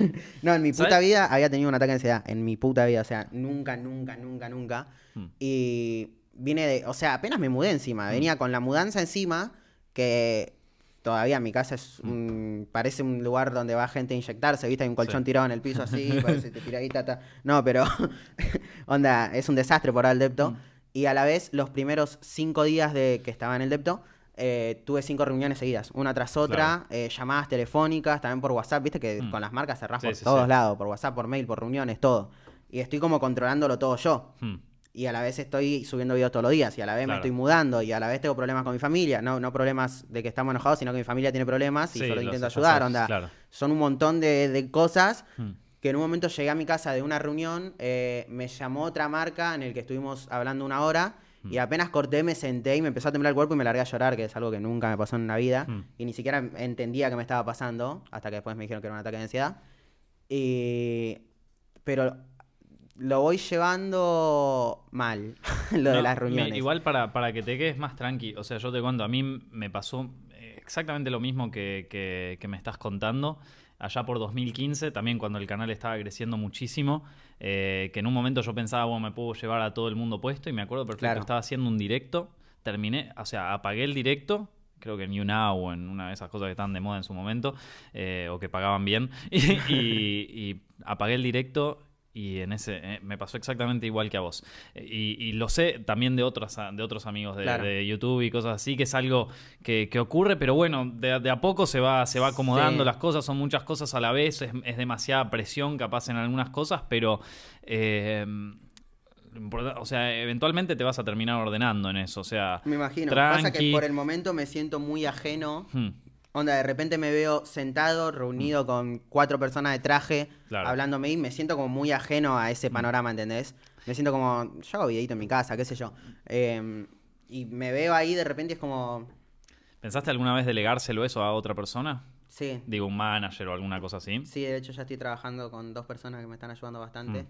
no, en mi puta ¿Sabes? vida había tenido un ataque de ansiedad. En mi puta vida, o sea, nunca, nunca, nunca, nunca. Mm. Y vine de, o sea, apenas me mudé encima. Venía con la mudanza encima, que todavía mi casa es un, parece un lugar donde va gente a inyectarse, ¿viste? Hay un colchón tirado en el piso así, parece te tira ahí, No, pero onda, es un desastre por el depto. Mm. Y a la vez, los primeros cinco días de que estaba en el depto, eh, tuve cinco reuniones seguidas, una tras otra, eh, llamadas telefónicas, también por WhatsApp, viste que mm. con las marcas cerrás por todos lados, por WhatsApp, por mail, por reuniones, todo. Y estoy como controlándolo todo yo. Mm y a la vez estoy subiendo videos todos los días y a la vez me estoy mudando y a la vez tengo problemas con mi familia, no, no problemas de que estamos enojados, sino que mi familia tiene problemas y solo intento ayudar, onda. Son un montón de, cosas hmm. que en un momento llegué a mi casa de una reunión, eh, me llamó otra marca en el que estuvimos hablando una hora hmm. y apenas corté, me senté y me empezó a temblar el cuerpo y me largué a llorar, que es algo que nunca me pasó en la vida hmm. y ni siquiera entendía qué me estaba pasando hasta que después me dijeron que era un ataque de ansiedad. Y... Pero lo voy llevando mal, lo de las reuniones. igual para, para que te quedes más tranqui, o sea, yo te cuento, a mí me pasó exactamente lo mismo que, que, me estás contando. Allá por 2015, también cuando el canal estaba creciendo muchísimo, eh, que en un momento yo pensaba, bueno, me puedo llevar a todo el mundo puesto, y me acuerdo perfecto, estaba haciendo un directo, terminé, o sea, apagué el directo, creo que en YouNow o en una de esas cosas que estaban de moda en su momento, eh, o que pagaban bien, y apagué el directo y en ese eh, me pasó exactamente igual que a vos. Y, lo sé también de otros, de otros amigos de, YouTube y cosas así, que es algo que, ocurre, pero bueno, de, a poco se va, se va acomodando las cosas, son muchas cosas a la vez, es, demasiada presión capaz en algunas cosas, pero... Eh, o sea, eventualmente te vas a terminar ordenando en eso. O sea, me imagino. Pasa que por el momento me siento muy ajeno hmm. Onda, de repente me veo sentado, reunido mm. con cuatro personas de traje, hablándome y me siento como muy ajeno a ese mm. panorama, ¿entendés? Me siento como, yo hago videito en mi casa, qué sé yo. Em, y me veo ahí, de repente es como... ¿Pensaste alguna vez delegárselo eso a otra persona? Sí. Digo, un manager o alguna cosa así. Sí, de hecho ya estoy trabajando con dos personas que me están ayudando bastante. Mm.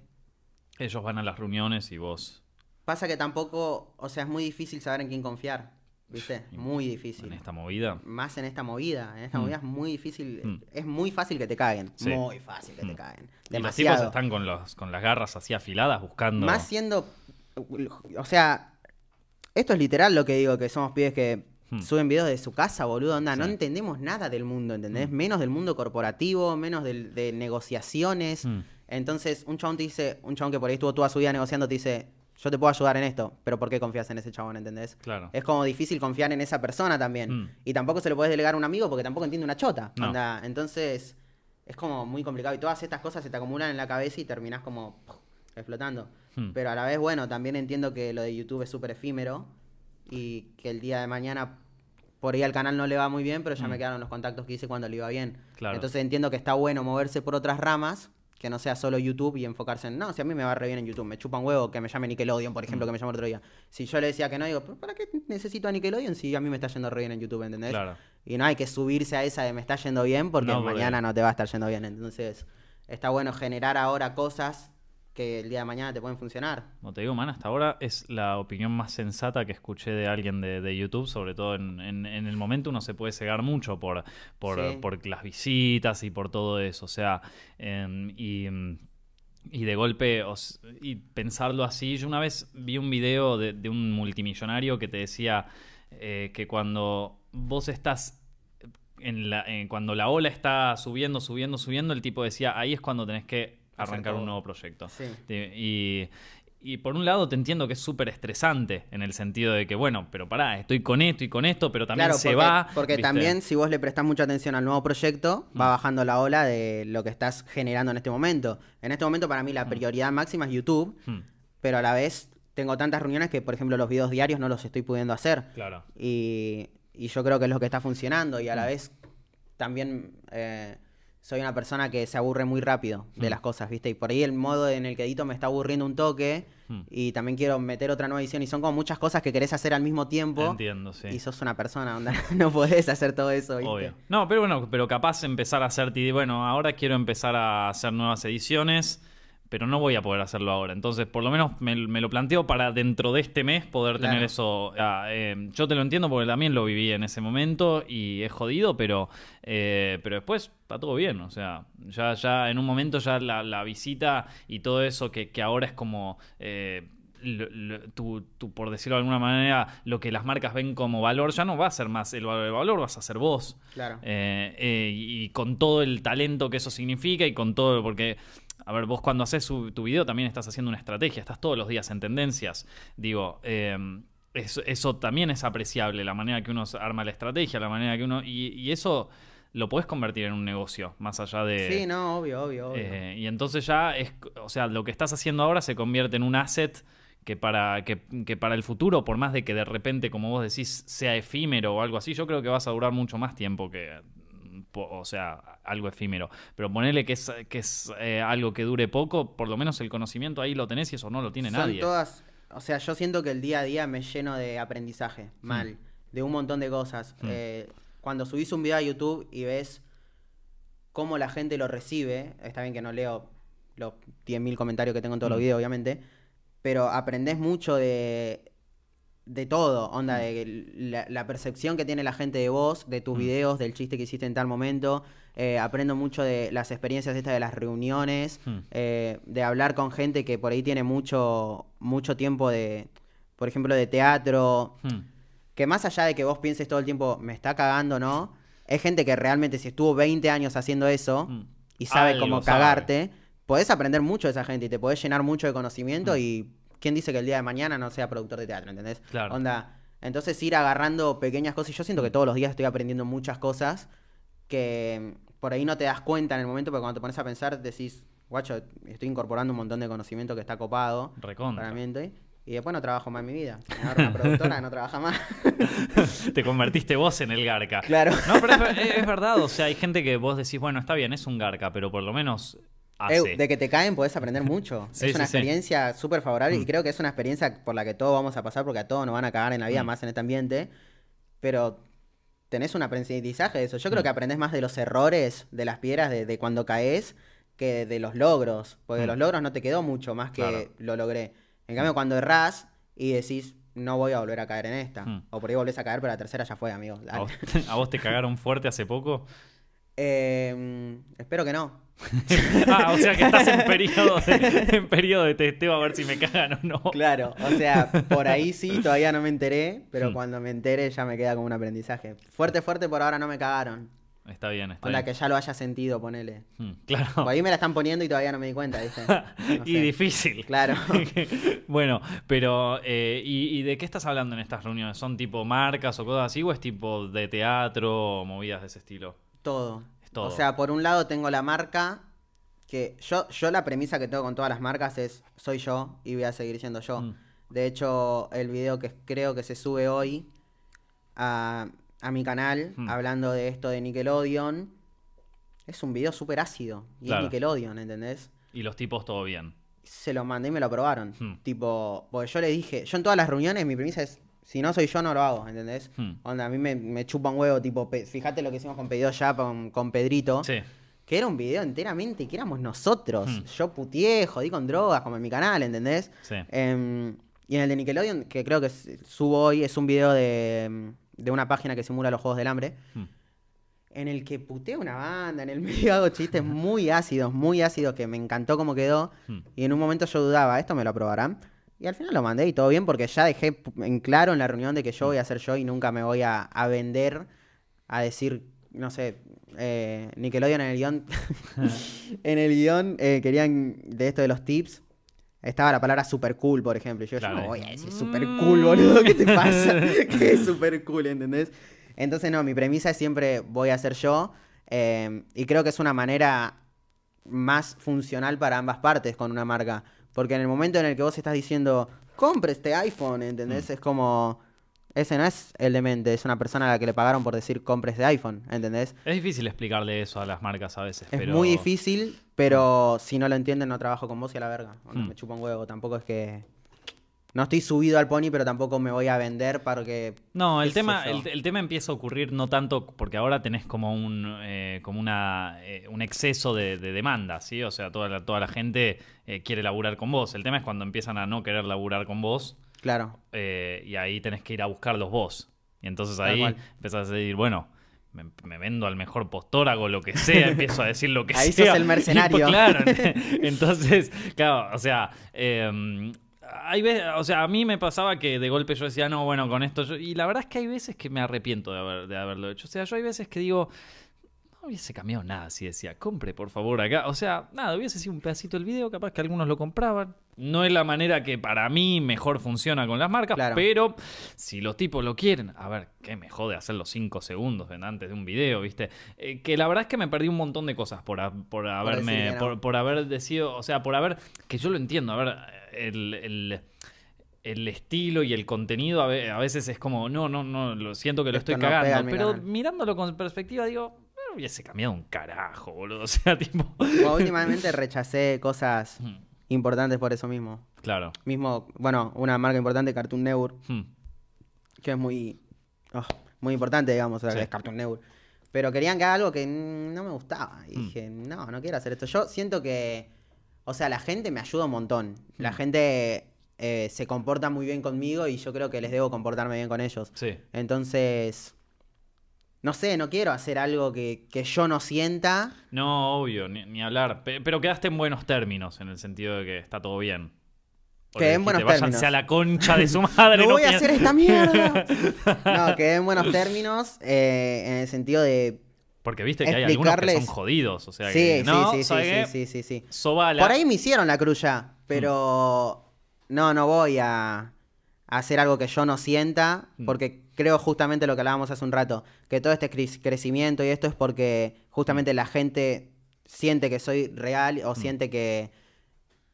Ellos van a las reuniones y vos... Pasa que tampoco, o sea, es muy difícil saber en quién confiar. ¿Viste? Muy difícil. En esta movida. Más en esta movida. En esta mm. movida es muy difícil. Mm. Es muy fácil que te caigan. Muy fácil que te mm. caigan. Demasiado. Y los tipos están con, los, con las garras así afiladas buscando. Más siendo. O sea, esto es literal lo que digo, que somos pibes que suben videos de su casa, boludo. Onda, no entendemos nada del mundo, ¿entendés? Menos del mundo corporativo, menos de negociaciones. Entonces, un chabón te dice, un chabón que por ahí estuvo toda su vida negociando, te dice, yo te puedo ayudar en esto, pero ¿por qué confías en ese chabón, entendés? Claro. Es como difícil confiar en esa persona también. Mm. Y tampoco se lo puedes delegar a un amigo porque tampoco entiende una chota. entonces, es como muy complicado. Y todas estas cosas se te acumulan en la cabeza y terminás como explotando. Hmm. Pero a la vez, bueno, también entiendo que lo de YouTube es súper efímero y que el día de mañana por ahí al canal no le va muy bien, pero ya me hmm. quedaron los contactos que hice cuando le iba bien. Entonces entiendo que está bueno moverse por otras ramas que no sea solo YouTube y enfocarse en, no, si a mí me va re bien en YouTube, me chupa un huevo que me llame Nickelodeon, por ejemplo, mm. que me llamó el otro día. Si yo le decía que no, digo, ¿para qué necesito a Nickelodeon si a mí me está yendo re bien en YouTube, ¿entendés? Claro. Y no hay que subirse a esa de me está yendo bien porque mañana no te va a estar yendo bien. Entonces, está bueno generar ahora cosas que el día de mañana te pueden funcionar. No te digo, man, hasta ahora es la opinión más sensata que escuché de alguien de, YouTube, sobre todo en, el momento uno se puede cegar mucho por, por, las visitas y por todo eso, o sea, em, y, de golpe, y pensarlo así, yo una vez vi un video de, un multimillonario que te decía eh, que cuando vos estás en la, cuando la ola está subiendo, subiendo, subiendo, el tipo decía, ahí es cuando tenés que arrancar un nuevo proyecto. Y, y por un lado te entiendo que es súper estresante en el sentido de que, bueno, pero pará, estoy con esto y con esto, pero también se va. Porque también si vos le prestás mucha atención al nuevo proyecto, va mm. bajando la ola de lo que estás generando en este momento. En este momento para mí la mm. prioridad máxima es YouTube, mm. pero a la vez tengo tantas reuniones que, por ejemplo, los videos diarios no los estoy pudiendo hacer. Claro. Y, y yo creo que es lo que está funcionando y a la vez también... Eh, soy una persona que se aburre muy rápido de mm. las cosas, ¿viste? Y por ahí el modo en el que edito me está aburriendo un toque mm. y también quiero meter otra nueva edición y son como muchas cosas que querés hacer al mismo tiempo. Entiendo, sí. Y sos una persona donde no podés hacer todo eso, ¿viste? Obvio. No, pero bueno, pero capaz empezar a hacer, bueno, ahora quiero empezar a hacer nuevas ediciones pero no voy a poder hacerlo ahora. Entonces, por lo menos me, lo planteo para dentro de este mes poder tener eso. Eh, yo te lo entiendo porque también lo viví en ese momento y es jodido, pero, eh, pero después está todo bien. O sea, ya, ya en un momento ya la, visita y todo eso que, ahora es como... Eh, tú, por decirlo de alguna manera, lo que las marcas ven como valor ya no va a ser más el valor, el valor vas a ser vos. Claro. Eh, eh, y con todo el talento que eso significa y con todo, porque a ver, vos cuando haces tu video también estás haciendo una estrategia, estás todos los días en tendencias. Digo, eh, eso, también es apreciable, la manera que uno arma la estrategia, la manera que uno... Y, eso lo puedes convertir en un negocio, más allá de... Sí, no, obvio, obvio, obvio. Eh, y entonces ya es, o sea, lo que estás haciendo ahora se convierte en un asset que para, que, que, para el futuro, por más de que de repente, como vos decís, sea efímero o algo así, yo creo que vas a durar mucho más tiempo que o sea, algo efímero. Pero ponerle que es, que es eh, algo que dure poco, por lo menos el conocimiento ahí lo tenés y eso no lo tiene Son nadie. todas, o sea, yo siento que el día a día me lleno de aprendizaje, hmm. mal, de un montón de cosas. Hmm. Eh, cuando subís un video a YouTube y ves cómo la gente lo recibe, está bien que no leo los 10.000 comentarios que tengo en todos los hmm. videos, obviamente, pero aprendés mucho de de todo, onda, de la, percepción que tiene la gente de vos, de tus mm. videos, del chiste que hiciste en tal momento. Eh, aprendo mucho de las experiencias estas de las reuniones, mm. eh, de hablar con gente que por ahí tiene mucho, mucho tiempo de, por ejemplo, de teatro. Mm. Que más allá de que vos pienses todo el tiempo, me está cagando, ¿no? Es gente que realmente si estuvo 20 años haciendo eso y sabe cómo cagarte, podés aprender mucho de esa gente y te podés llenar mucho de conocimiento y ¿quién dice que el día de mañana no sea productor de teatro? ¿Entendés? Claro. Onda, entonces ir agarrando pequeñas cosas. Y yo siento que todos los días estoy aprendiendo muchas cosas que por ahí no te das cuenta en el momento, pero cuando te pones a pensar decís, guacho, estoy incorporando un montón de conocimiento que está copado. Recontra. Y después no trabajo más en mi vida. Me una productora no trabaja más. Te convertiste vos en el garca. Claro. No, pero es, es, verdad. O sea, hay gente que vos decís, bueno, está bien, es un garca, pero por lo menos de que te caen podés aprender mucho. es una experiencia súper favorable y mm. creo que es una experiencia por la que todos vamos a pasar porque a todos nos van a cagar en la vida, mm. más en este ambiente. Pero tenés un aprendizaje de eso. Yo creo mm. que aprendés más de los errores, de las piedras, de, cuando caes, que de los logros. Porque de los logros no te quedó mucho más que lo logré. En cambio, cuando errás y decís, no voy a volver a caer en esta. O por ahí volvés a caer, pero la tercera ya fue, amigo. ¿A vos, te cagaron fuerte hace poco? Eh, espero que no. ah, o sea que estás en periodo, de, en periodo de testeo a ver si me cagan o no. Claro, o sea, por ahí sí, todavía no me enteré, pero hmm. cuando me entere ya me queda como un aprendizaje. Fuerte, fuerte, por ahora no me cagaron. Está bien, está o la que ya lo haya sentido, ponele. Hmm, claro. Por ahí me la están poniendo y todavía no me di cuenta, ¿viste? y difícil. Claro. bueno, pero eh, ¿y, de qué estás hablando en estas reuniones? ¿Son tipo marcas o cosas así o es tipo de teatro o movidas de ese estilo? Todo. O sea, por un lado tengo la marca, que yo, yo la premisa que tengo con todas las marcas es soy yo y voy a seguir siendo yo. Mm. De hecho, el video que creo que se sube hoy a, mi canal, mm. hablando de esto de Nickelodeon, es un video súper ácido. Y es Nickelodeon, ¿entendés? Y los tipos todo bien. Se lo mandé y me lo aprobaron. Mm. Tipo, porque yo le dije, yo en todas las reuniones mi premisa es si no soy yo, no lo hago, ¿entendés? Hmm. Onda, a mí me, chupa un huevo, tipo, fíjate lo que hicimos con Pedido Ya, con, con Pedrito. Sí. Que era un video enteramente que éramos nosotros. Hmm. Yo putié, jodí con drogas, como en mi canal, ¿entendés? Sí. Em, y en el de Nickelodeon, que creo que subo hoy, es un video de, de una página que simula los Juegos del Hambre. Hmm. En el que puteo una banda, en el medio hago chistes muy ácidos, muy ácidos, que me encantó cómo quedó. Y en un momento yo dudaba, ¿esto me lo aprobarán? Y al final lo mandé y todo bien porque ya dejé en claro en la reunión de que yo voy a ser yo y nunca me voy a, vender a decir, no sé, eh, Nickelodeon en el guion. en el guion eh, querían de esto de los tips. Estaba la palabra super cool, por ejemplo. Y yo, no voy a decir super cool, boludo. ¿Qué te pasa? ¿Qué es super cool, entendés? Entonces, no, mi premisa es siempre voy a ser yo. Eh, y creo que es una manera más funcional para ambas partes con una marca. Porque en el momento en el que vos estás diciendo, compre este iPhone, ¿entendés? Mm. Es como, ese no es el demente, es una persona a la que le pagaron por decir compre este iPhone, ¿entendés? Es difícil explicarle eso a las marcas a veces. Es muy difícil, pero si no lo entienden no trabajo con vos y a la verga. Mm. Me chupa un huevo, tampoco es que no estoy subido al pony, pero tampoco me voy a vender para que... No, el tema, el, tema empieza a ocurrir no tanto porque ahora tenés como un, eh, como una, eh, un exceso de, demanda, ¿sí? O sea, toda la, toda la gente eh, quiere laburar con vos. El tema es cuando empiezan a no querer laburar con vos. Claro. y ahí tenés que ir a buscarlos vos. Y entonces ahí empezás a decir, bueno, me, vendo al mejor postor, hago lo que sea, empiezo a decir lo que sea. Ahí sos el mercenario. claro, entonces, claro, o sea, em, hay veces, o sea, a mí me pasaba que de golpe yo decía, no, bueno, con esto yo... Y la verdad es que hay veces que me arrepiento de, de haberlo hecho. O sea, yo hay veces que digo, no hubiese cambiado nada si decía, compre por favor acá. O sea, nada, hubiese sido un pedacito del video, capaz que algunos lo compraban. No es la manera que para mí mejor funciona con las marcas, pero si los tipos lo quieren, a ver, qué me jode hacerlo 5 segundos antes de un video, ¿viste? Eh, que la verdad es que me perdí un montón de cosas por, por haberme, por, haber decidido, o sea, por haber, que yo lo entiendo, a ver, el, el estilo y el contenido a veces es como, no, no, no, lo siento que lo estoy cagando, pero mirándolo con perspectiva digo, hubiese cambiado un carajo, boludo. O sea, tipo. últimamente rechacé cosas importantes por eso mismo. Claro. Mismo, bueno, una marca importante, Cartoon Network, que es muy. Oh, muy importante, digamos, o sea, es Cartoon Network. Pero querían que haga algo que no me gustaba. Y dije, no, no quiero hacer esto. Yo siento que. O sea, la gente me ayuda un montón. La gente eh, se comporta muy bien conmigo y yo creo que les debo comportarme bien con ellos. Sí. Entonces no sé, no quiero hacer algo que, yo no sienta. No, obvio, ni, hablar. Pero quedaste en buenos términos, en el sentido de que está todo bien. Quedé en buenos términos. a la concha de su madre. no, voy a hacer esta mierda. no, quedé en buenos términos eh, en el sentido de. Porque viste que hay algunos que son jodidos. O sea, sí, que, no, sí, sí, sí, sí, sí, Por ahí me hicieron la cruz ya, pero mm. no, no voy a hacer algo que yo no sienta, mm. porque creo justamente lo que hablábamos hace un rato, que todo este crecimiento y esto es porque justamente la gente siente que soy real o mm. siente que,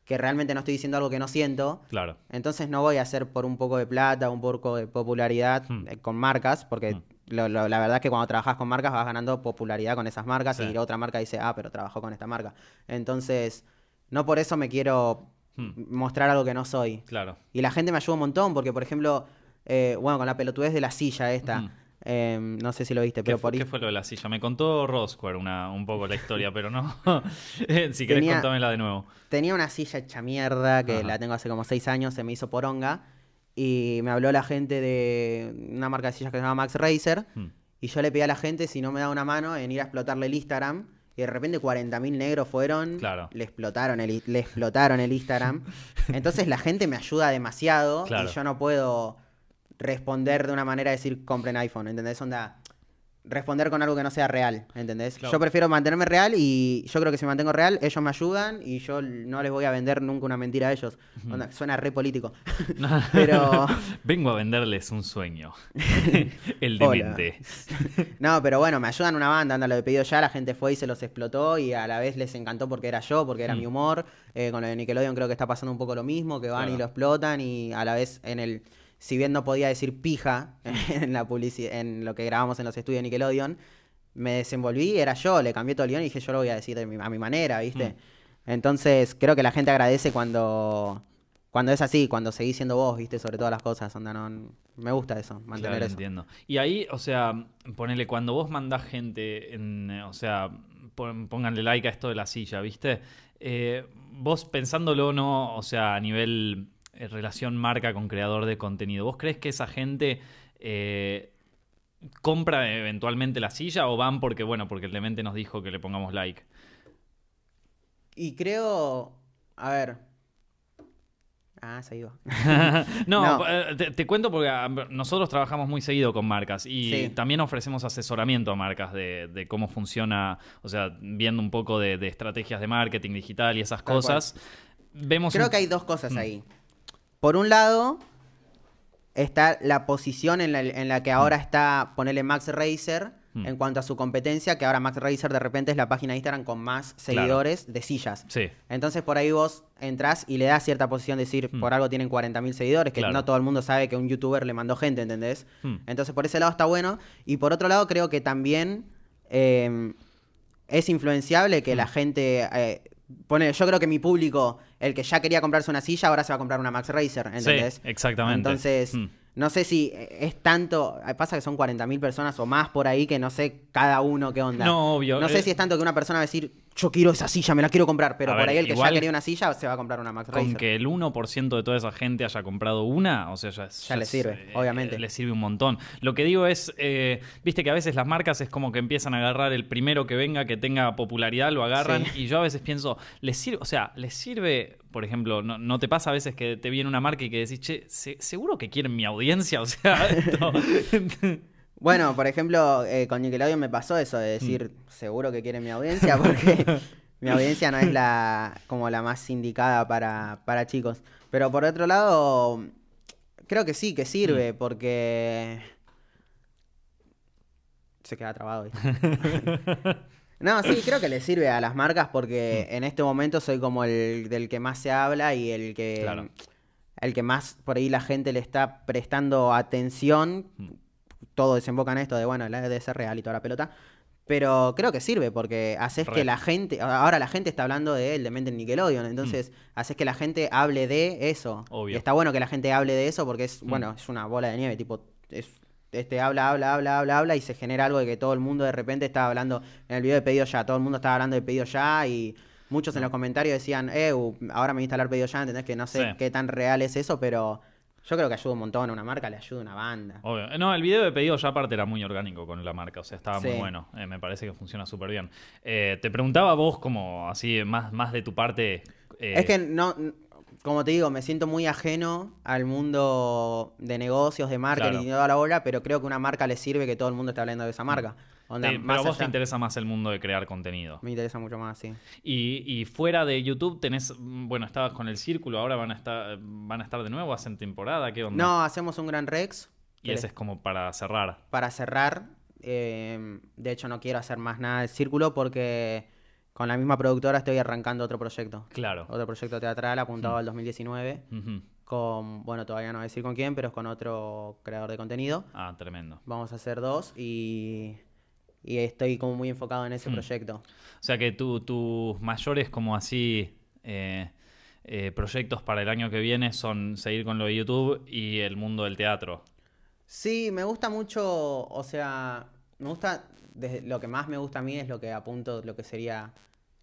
que realmente no estoy diciendo algo que no siento. Claro. Entonces no voy a hacer por un poco de plata, un poco de popularidad mm. eh, con marcas, porque la verdad es que cuando trabajas con marcas vas ganando popularidad con esas marcas y la otra marca dice, ah, pero trabajó con esta marca. Entonces, no por eso me quiero mostrar algo que no soy. Claro. Y la gente me ayuda un montón, porque por ejemplo, eh, bueno, con la pelotudez de la silla esta. Em, no sé si lo viste, pero por ¿Qué fue lo de la silla? Me contó Rosquare una, un poco la historia, pero no. si querés, contámela de nuevo. Tenía una silla hecha mierda que la tengo hace como seis años, se me hizo poronga. Y me habló la gente de una marca de sillas que se llama Max Racer. Y yo le pedí a la gente si no me da una mano en ir a explotarle el Instagram y de repente 40.000 negros fueron, le, explotaron el, le explotaron el Instagram. Entonces la gente me ayuda demasiado y yo no puedo responder de una manera de decir compren iPhone, ¿entendés? Onda, responder con algo que no sea real, ¿entendés? Yo prefiero mantenerme real y yo creo que si me mantengo real, ellos me ayudan y yo no les voy a vender nunca una mentira a ellos. suena re político. pero... Vengo a venderles un sueño. El demente. no, pero bueno, me ayudan una banda, anda, lo he pedido ya, la gente fue y se los explotó y a la vez les encantó porque era yo, porque era mm. mi humor. Eh, con el de Nickelodeon creo que está pasando un poco lo mismo, que van y lo explotan y a la vez en el si bien no podía decir pija en, la en lo que grabamos en los estudios de Nickelodeon, me desenvolví, era yo, le cambié todo el guion y dije yo lo voy a decir a mi manera, ¿viste? Mm. Entonces creo que la gente agradece cuando, cuando es así, cuando seguís siendo vos, ¿viste? Sobre todas las cosas, onda, no, me gusta eso, mantener claro, eso. entiendo. Y ahí, o sea, ponele, cuando vos mandás gente, en, o sea, pónganle like a esto de la silla, ¿viste? Eh, vos pensándolo, no, o sea, a nivel relación marca con creador de contenido. ¿Vos crees que esa gente eh, compra eventualmente la silla o van porque, bueno, porque el demente nos dijo que le pongamos like? Y creo, a ver, Ah, se iba. no, eh, Te, cuento porque ah, nosotros trabajamos muy seguido con marcas y también ofrecemos asesoramiento a marcas de, cómo funciona, o sea, viendo un poco de, estrategias de marketing digital y esas cosas. Vemos Creo que hay dos cosas mm. Por un lado, está la posición en la, que ahora está, ponerle Max Racer, hmm. en cuanto a su competencia, que ahora Max Racer de repente es la página de Instagram con más seguidores de sillas. Sí. Entonces por ahí vos entras y le das cierta posición, decir, hmm. por algo tienen 40.000 seguidores, que no todo el mundo sabe que un youtuber le mandó gente, ¿entendés? Entonces por ese lado está bueno. Y por otro lado creo que también em, es influenciable que la gente... Eh, pone, yo creo que mi público el que ya quería comprarse una silla ahora se va a comprar una Max Racer, ¿entendés? Sí, exactamente. Entonces, hmm. no sé si es tanto, pasa que son 40.000 personas o más por ahí que no sé cada uno qué onda. No, obvio. No sé eh. si es tanto que una persona va a decir, yo quiero esa silla, me la quiero comprar, pero A por ver, ahí el que ya quería una silla se va a comprar una Max Con que el 1% de toda esa gente haya comprado una, o sea, ya, es- Ya le sirve, eh, obviamente. Le sirve un montón. Lo que digo es, eh, viste que a veces las marcas es como que empiezan a agarrar el primero que venga, que tenga popularidad, lo agarran. Sí. Y yo a veces pienso, les sirve, o sea, les sirve, por ejemplo, no, no te pasa a veces que te viene una marca y que decís, che, ¿se- ¿seguro que quieren mi audiencia? O sea, esto. Bueno, por ejemplo, eh, con Nickelodeon me pasó eso de decir, Mm. seguro que quiere mi audiencia, porque mi audiencia no es la como la más indicada para, para chicos. Pero por otro lado, creo que sí, que Mm. sirve, porque... Se queda trabado. ¿viste? No, sí, creo que le sirve a las marcas porque Mm. en este momento soy como el del que más se habla y el que Claro. el que más por ahí la gente le está prestando atención. Mm. Todo desemboca en esto de bueno, la debe ser real y toda la pelota. Pero creo que sirve porque haces Re. que la gente, ahora la gente está hablando de él, de Mente en Nickelodeon, entonces haces que la gente hable de eso. Mm. Obvio. Y está bueno que la gente hable de eso porque es, Mm. bueno, es una bola de nieve, tipo, es, este habla, habla, habla, habla, habla y se genera algo de que todo el mundo de repente está hablando en el video de pedido ya, todo el mundo estaba hablando de pedido ya y muchos en los comentarios decían, eh, uh, ahora me voy a instalar pedido ya, entendés que no sé Sí. qué tan real es eso, pero yo creo que ayuda un montón a una marca, le ayuda a una banda. Obvio. No, el video de pedido ya aparte era muy orgánico con la marca, o sea, estaba muy bueno. Eh, me parece que funciona súper bien. Eh, te preguntaba vos como así, más, más de tu parte. eh, Es que no, como te digo, me siento muy ajeno al mundo de negocios, de marketing Claro. y toda la bola, pero creo que una marca le sirve que todo el mundo esté hablando de esa marca. Onda, te- pero vos te interesa más el mundo de crear contenido. Me interesa mucho más, sí. Y, y fuera de YouTube tenés, mm, bueno, estabas con el círculo, ahora van a estar, van a estar de nuevo, hacen temporada, ¿qué onda? No, hacemos un gran Rex. y ese es como para cerrar. para cerrar, eh, de hecho no quiero hacer más nada del círculo porque con la misma productora estoy arrancando otro proyecto. Claro. Otro proyecto teatral apuntado al 2019 Ujú. con, bueno, todavía no voy a decir con quién, pero es con otro creador de contenido. Ah, tremendo. Vamos a hacer dos y, y estoy como muy enfocado en ese Hmm. proyecto. O sea que tu- tus mayores como así eh, eh, proyectos para el año que viene son seguir con lo de YouTube y el mundo del teatro. Sí, me gusta mucho, o sea, me gusta, desde, lo que más me gusta a mí es lo que apunto, lo que sería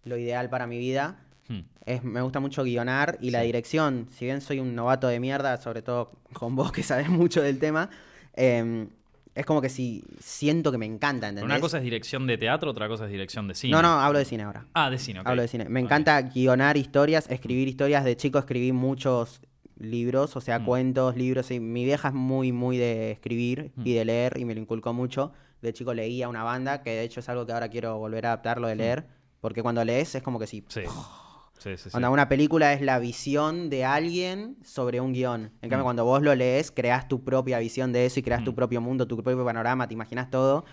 lo ideal para mi vida. Hmm. Es, me gusta mucho guionar y la dirección. Si bien soy un novato de mierda, sobre todo con vos que sabes mucho del tema, eh, es como que si siento que me encanta, ¿entendés? Una cosa es dirección de teatro, otra cosa es dirección de cine. No, no, hablo de cine ahora. Ah, de cine, ok. Hablo de cine. Me encanta guionar historias, escribir historias. De chico escribí muchos libros, o sea, Mm. cuentos, libros. Y mi vieja es muy, muy de escribir Mm. y de leer y me lo inculcó mucho. De chico leía una banda, que de hecho es algo que ahora quiero volver a adaptarlo de leer. Porque cuando lees es como que sí. Mm. Sí. Sí, sí, sí. Onda, una película es la visión de alguien sobre un guion. En cambio, Mm. cuando vos lo lees, creas tu propia visión de eso y creas tu Mm. propio mundo, tu propio panorama, te imaginas todo.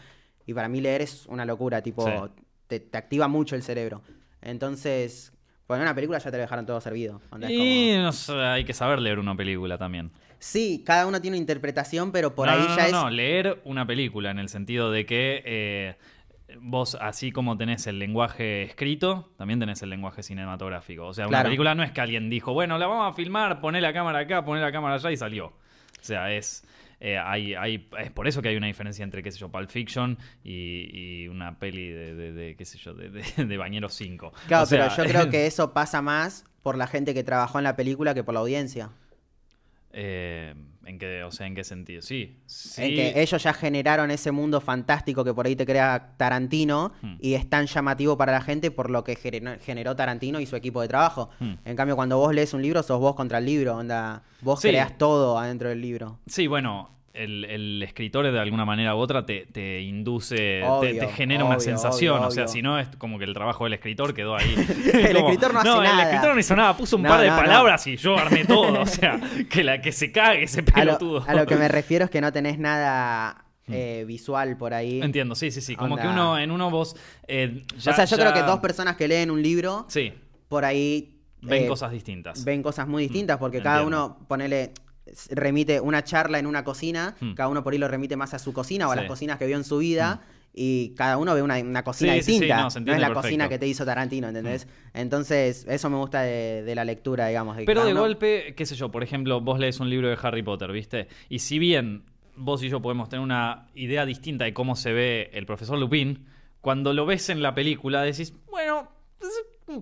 Y para mí leer es una locura, tipo, te, te activa mucho el cerebro. Entonces, bueno, una película ya te lo dejaron todo servido. Onda, Y como- no sé, hay que saber leer una película también. Sí, cada uno tiene una interpretación, pero por no, ahí no, no, ya es... no, leer una película en el sentido de que eh, vos, así como tenés el lenguaje escrito, también tenés el lenguaje cinematográfico. O sea, una película no es que alguien dijo, bueno, la vamos a filmar, poné la cámara acá, poné la cámara allá y salió. O sea, es. eh, hay, hay, es por eso que hay una diferencia entre, qué sé yo, Pulp Fiction y, y una peli de, de- de, qué sé yo, de, de, Bañeros 5. Claro, O sea, pero yo creo que eso pasa más por la gente que trabajó en la película que por la audiencia. Eh, ¿en qué, o sea, ¿en qué sentido? Sí. sí. En que ellos ya generaron ese mundo fantástico que por ahí te crea Tarantino Hmm. y es tan llamativo para la gente por lo que generó, generó Tarantino y su equipo de trabajo. Hmm. En cambio, cuando vos lees un libro, sos vos contra el libro, onda, vos Sí. creas todo adentro del libro. Sí, bueno, el, el escritor de alguna manera u otra te, te induce, te- te, Obvio, genera una sensación. obvio, o sea, si no es como que el trabajo del escritor quedó ahí. El Como, escritor no hace el nada". escritor no hizo nada, puso un No, par de no, no. palabras y yo armé todo. O sea, que, la, que se cague ese A lo, pelotudo. a lo que me refiero es que no tenés nada eh, visual por ahí. Entiendo, sí, sí, sí. Como Onda. que uno, en uno vos. eh, ya- o sea, yo ya- creo que dos personas que leen un libro, Sí, por ahí... ven eh, cosas distintas. ven cosas muy distintas porque cada uno, ponele, remite una charla en una cocina, Hmm. cada uno por ahí lo remite más a su cocina o a Sí. Las cocinas que vio en su vida. Y cada uno ve una, una cocina Sí, sí, sí, distinta. no, no, es la perfecto. Cocina que te hizo Tarantino, ¿entendés? Entonces, eso me gusta de, de la lectura, digamos. Pero de uno- golpe, qué sé yo, por ejemplo, vos lees un libro de Harry Potter, ¿viste? Y si bien vos y yo podemos tener una idea distinta de cómo se ve el profesor Lupin, cuando lo ves en la película decís, bueno, un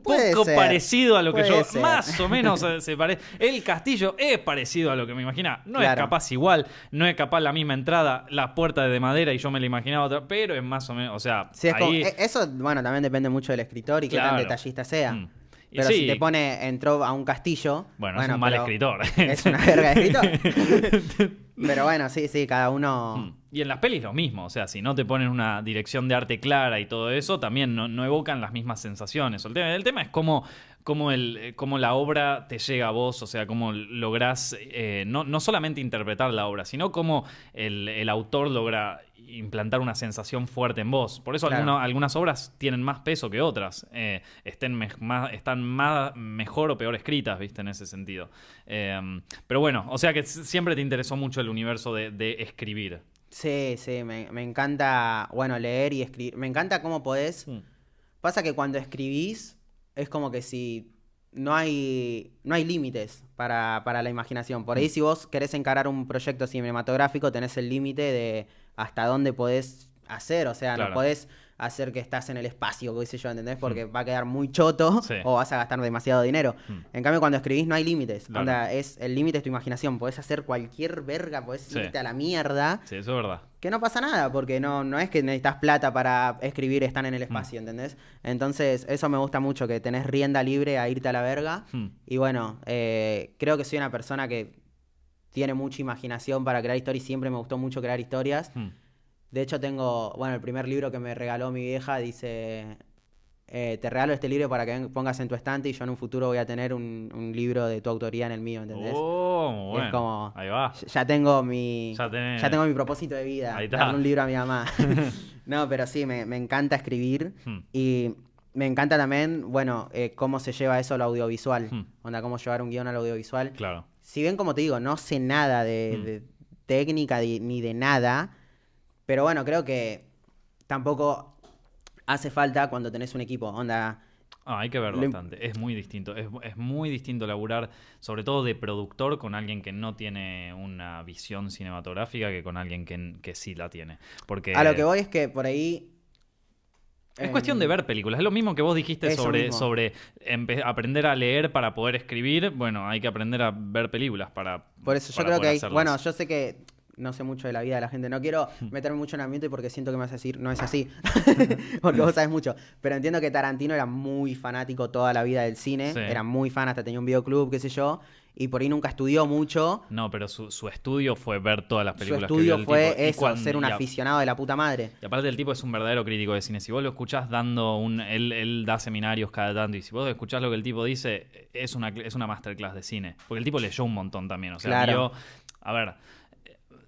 Puede poco ser, parecido a lo que puede yo ser. más o menos se, se parece. El castillo es parecido a lo que me imaginaba. No es capaz igual, no es capaz la misma entrada, la puerta de madera y yo me la imaginaba otra, pero es más o menos, o sea, Sí, es como- ahí e- eso, bueno, también depende mucho del escritor y qué tan detallista sea. Mm. Pero sí. si te pone, entró a un castillo. Bueno, es un mal escritor. Es una verga de escritor. pero bueno, sí, sí, cada uno. Mm. Y en las pelis lo mismo, o sea, si no te ponen una dirección de arte clara y todo eso, también no, no evocan las mismas sensaciones. El tema, el tema es cómo, cómo, el, eh, cómo la obra te llega a vos, o sea, cómo lográs eh, no, no solamente interpretar la obra, sino cómo el, el autor logra implantar una sensación fuerte en vos. Por eso Claro. alguna- algunas obras tienen más peso que otras, eh, estén me- más, están más, mejor o peor escritas, ¿viste? En ese sentido. Eh, pero bueno, o sea que siempre te interesó mucho el universo de, de escribir. Sí, sí, me, me encanta, bueno, leer y escribir. Me encanta cómo podés. Mm. Pasa que cuando escribís es como que si no hay, no hay límites para, para la imaginación. Por ahí si vos querés encarar un proyecto cinematográfico tenés el límite de hasta dónde podés hacer. O sea, Claro. no podés hacer que estás en el espacio, qué sé yo, ¿entendés? Porque va a quedar muy choto Sí. o vas a gastar demasiado dinero. Mm. En cambio, cuando escribís no hay límites. Claro. Onda, es, el límite es tu imaginación. Podés hacer cualquier verga, podés Sí. irte a la mierda. Sí, eso es verdad. Que no pasa nada, porque no, no es que necesitas plata para escribir, están Mm. en el espacio, ¿entendés? Entonces, eso me gusta mucho, que tenés rienda libre a irte a la verga. Hmm. Y bueno, eh, creo que soy una persona que tiene mucha imaginación para crear historias y siempre me gustó mucho crear historias. De hecho, tengo, bueno, el primer libro que me regaló mi vieja dice, eh, te regalo este libro para que pongas en tu estante y yo en un futuro voy a tener un, un libro de tu autoría en el mío, ¿entendés? Oh, bueno. Es como- Ahí va. Ya- tengo mi. Ya tenés- tengo mi propósito de vida. Ahí está. Darle un libro a mi mamá. no, pero sí, me, me encanta escribir. Hmm. Y me encanta también, bueno, eh, cómo se lleva eso al audiovisual. Hmm. Onda, cómo llevar un guion al audiovisual. Claro. Si bien, como te digo, no sé nada de, Hmm. de técnica ni de nada. Pero bueno, creo que tampoco hace falta cuando tenés un equipo. Onda. Ah, hay que ver bastante. Es muy distinto. Es, es muy distinto laburar, sobre todo de productor, con alguien que no tiene una visión cinematográfica que con alguien que, que sí la tiene. Porque A lo que voy es que por ahí. es em, cuestión de ver películas. Es lo mismo que vos dijiste sobre, mismo. sobre aprender a leer para poder escribir. Bueno, hay que aprender a ver películas para. Por eso yo creo que hay, hacerlas. bueno, yo sé que no sé mucho de la vida de la gente, no quiero meterme mucho en el ambiente porque siento que me vas a decir, no es así, porque vos sabes mucho, pero entiendo que Tarantino era muy fanático toda la vida del cine, Sí. era muy fan, hasta tenía un videoclub, qué sé yo, y por ahí nunca estudió mucho, No, pero su, su estudio fue ver todas las su películas que vio estudio el fue tipo. Eso, cuando- ser un a- aficionado de la puta madre. Y aparte el tipo es un verdadero crítico de cine. Si vos lo escuchás dando un... Él, él da seminarios cada tanto y si vos escuchás lo que el tipo dice, es una, es una masterclass de cine. Porque el tipo leyó un montón también. O sea, Claro. vio- A ver,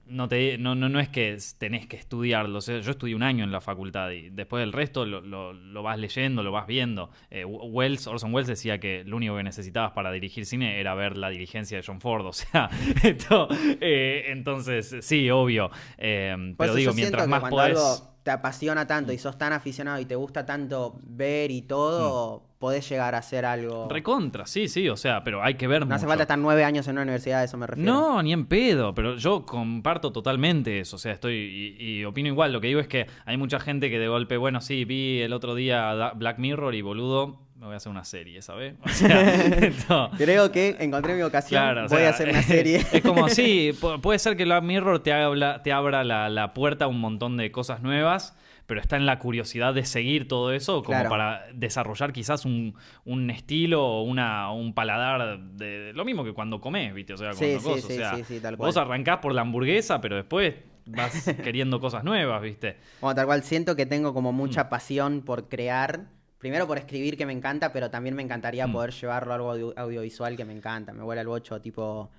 no, te, no, no, no es que tenés que estudiarlo. o sea, yo estudié un año en la facultad y después del resto lo, lo- lo vas leyendo, lo vas viendo. Eh, Wells, Orson Welles decía que lo único que necesitabas para dirigir cine era ver la diligencia de John Ford. O sea, esto, eh, entonces, sí, obvio. Eh, pero digo, mientras más podés... algo te apasiona tanto y sos tan aficionado y te gusta tanto ver y todo, podés llegar a hacer algo... Mm. Recontra, sí, sí, o sea, pero hay que ver No hace falta estar nueve años en una universidad, a eso me refiero. No, ni en pedo, pero yo comparto totalmente eso, o sea, estoy y, y opino igual, lo que digo es que hay mucha gente que de golpe, bueno, sí, vi el otro día Black Mirror y boludo, me voy a hacer una serie, ¿sabes? O sea, esto- Creo que encontré mi ocasión, Claro, voy sea, a hacer una serie. Es como, sí, pu- puede ser que Black Mirror te, abra la, la puerta a un montón de cosas nuevas, pero está en la curiosidad de seguir todo eso como Claro. para desarrollar quizás un, un estilo o una, un paladar de, de lo mismo que cuando comes, ¿viste? O sea, Sí, cuando sí, cosas, sí, o sea, sí, tal vos cual. arrancás por la hamburguesa, pero después vas queriendo cosas nuevas, ¿viste? Como tal cual, siento que tengo como Mm. mucha pasión por crear. Primero por escribir que me encanta, pero también me encantaría Mm. poder llevarlo a algo audio- audiovisual que me encanta. Me vuela el bocho, tipo.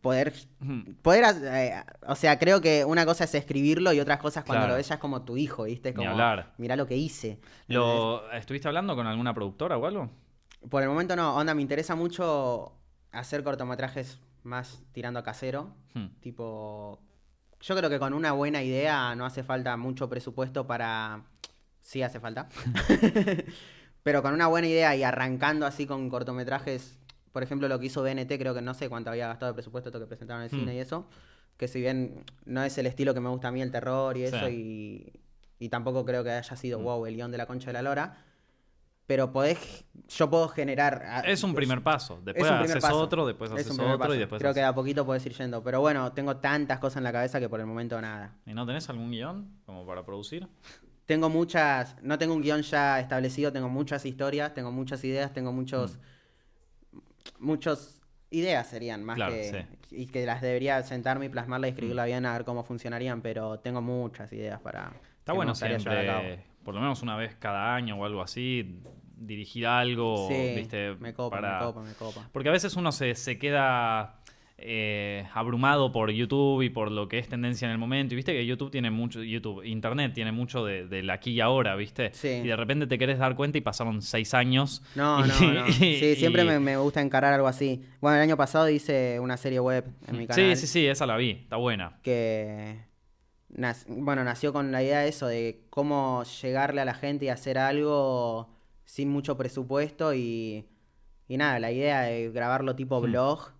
Poder. Ujú. Poder. eh, o sea, creo que una cosa es escribirlo y otras cosas cuando Claro. lo ves ya es como tu hijo, ¿viste? Ni Como. hablar. Mirá lo que hice. Lo, ¿Estuviste hablando con alguna productora o algo? Por el momento no, onda, me interesa mucho hacer cortometrajes más tirando a casero. Hmm. Tipo, yo creo que con una buena idea no hace falta mucho presupuesto para... Sí hace falta. Pero con una buena idea y arrancando así con cortometrajes, por ejemplo lo que hizo BNT, creo que no sé cuánto había gastado de presupuesto esto que presentaron en el Hmm. cine y eso, que si bien no es el estilo que me gusta a mí el terror y eso, Sí. y, y tampoco creo que haya sido Hmm. wow el guion de la concha de la lora, pero podés, yo puedo generar... Es un primer paso. Después primer haces paso. otro, después Es haces otro paso. y después Creo haces- que de a poquito podés ir yendo. Pero bueno, tengo tantas cosas en la cabeza que por el momento nada. ¿Y no tenés algún guion como para producir? Tengo muchas, no tengo un guion ya establecido, tengo muchas historias, tengo muchas ideas, tengo muchos, muchos ideas serían más Claro, que y que las debería sentarme y plasmarla y escribirla bien a ver cómo funcionarían, pero tengo muchas ideas para Está bueno siempre, por lo menos una vez cada año o algo así, dirigir algo, Sí, ¿viste? me copa, para- me copa, me copa. Porque a veces uno se, se queda eh, abrumado por YouTube y por lo que es tendencia en el momento. Y viste que YouTube tiene mucho, YouTube, Internet tiene mucho de- del aquí y ahora, ¿viste? Sí. Y de repente te querés dar cuenta y pasaron seis años. No, y- no, no. Sí, siempre y- me, me gusta encarar algo así. Bueno, el año pasado hice una serie web en mi canal. Sí, sí, sí, esa la vi, está buena. que nac- bueno, nació con la idea de eso, de cómo llegarle a la gente y hacer algo sin mucho presupuesto y, y nada, la idea de grabarlo tipo blog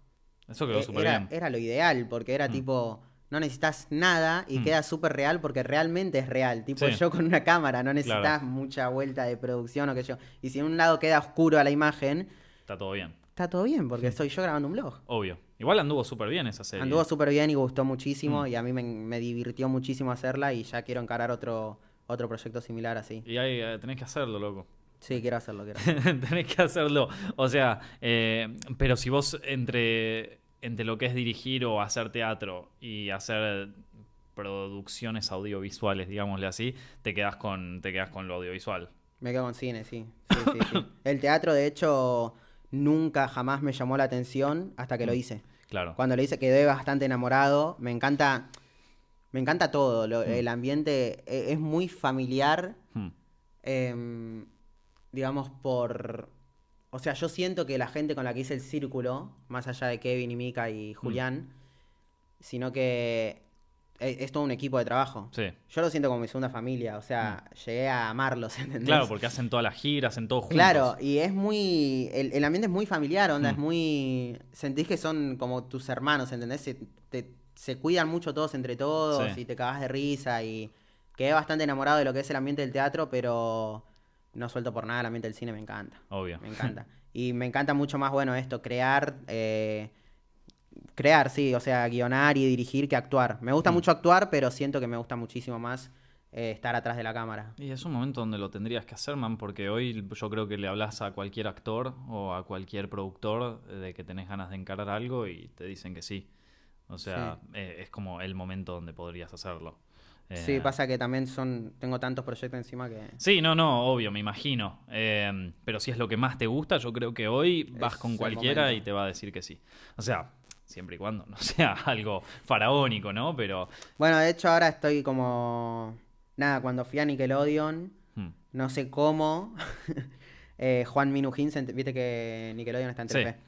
Eso quedó eh, súper bien. era lo ideal, porque era tipo, no necesitas nada y queda súper real porque realmente es real, tipo Sí. yo con una cámara, no necesitas Claro. mucha vuelta de producción o qué sé yo. Y si en un lado queda oscuro a la imagen, Está todo bien, está todo bien porque soy yo grabando un blog. obvio. Igual anduvo súper bien esa serie. Anduvo súper bien y gustó muchísimo Mm. y a mí me, me divirtió muchísimo hacerla y ya quiero encarar otro, otro proyecto similar así. Y ahí eh, tenés que hacerlo, loco. Sí, quiero hacerlo, quiero hacerlo. tenés que hacerlo. O sea, eh, pero si vos entre, entre lo que es dirigir o hacer teatro y hacer producciones audiovisuales, digámosle así, te quedas con, te quedas con lo audiovisual. Me quedo con cine, sí. Sí, sí, sí. El teatro, de hecho, nunca jamás me llamó la atención hasta que lo hice. Claro. Cuando lo hice quedé bastante enamorado. Me encanta, me encanta todo. Mm. El ambiente e- es muy familiar. Hmm. em, digamos, por... O sea, yo siento que la gente con la que hice el círculo, más allá de Kevin y Mika Mm. y Julián, sino que es, es todo un equipo de trabajo. Sí. Yo lo siento como mi segunda familia, o sea, llegué a amarlos, ¿entendés? Mm. Claro, porque hacen todas las giras, hacen todo juntos. Claro, y es muy. El, el ambiente es muy familiar, onda, Mm. es muy. Sentís que son como tus hermanos, ¿entendés? Se, te- se cuidan mucho todos entre todos Sí. y te cagás de risa y. Quedé bastante enamorado de lo que es el ambiente del teatro, pero no suelto por nada el ambiente del cine, me encanta. Obvio. Me encanta. Y me encanta mucho más, bueno, esto, crear. eh, crear, sí, o sea, guionar y dirigir que actuar. Me Mm. gusta mucho actuar, pero siento que me gusta muchísimo más eh, estar atrás de la cámara. Y es un momento donde lo tendrías que hacer, man, porque hoy yo creo que le hablas a cualquier actor o a cualquier productor de que tenés ganas de encarar algo y te dicen que sí. O sea, eh, es como el momento donde podrías hacerlo. Eh, Sí, pasa que también son. Tengo tantos proyectos encima que. Sí, no, no, obvio, me imagino. Eh, pero si es lo que más te gusta, yo creo que hoy vas Es con cualquiera y te va a decir que sí. O sea, siempre y cuando no sea algo faraónico, ¿no? Pero... Bueno, de hecho, ahora estoy como. Nada, cuando fui a Nickelodeon, hmm, no sé cómo. eh, Juan Minujín, se ent- viste que Nickelodeon está en Sí. Telefe.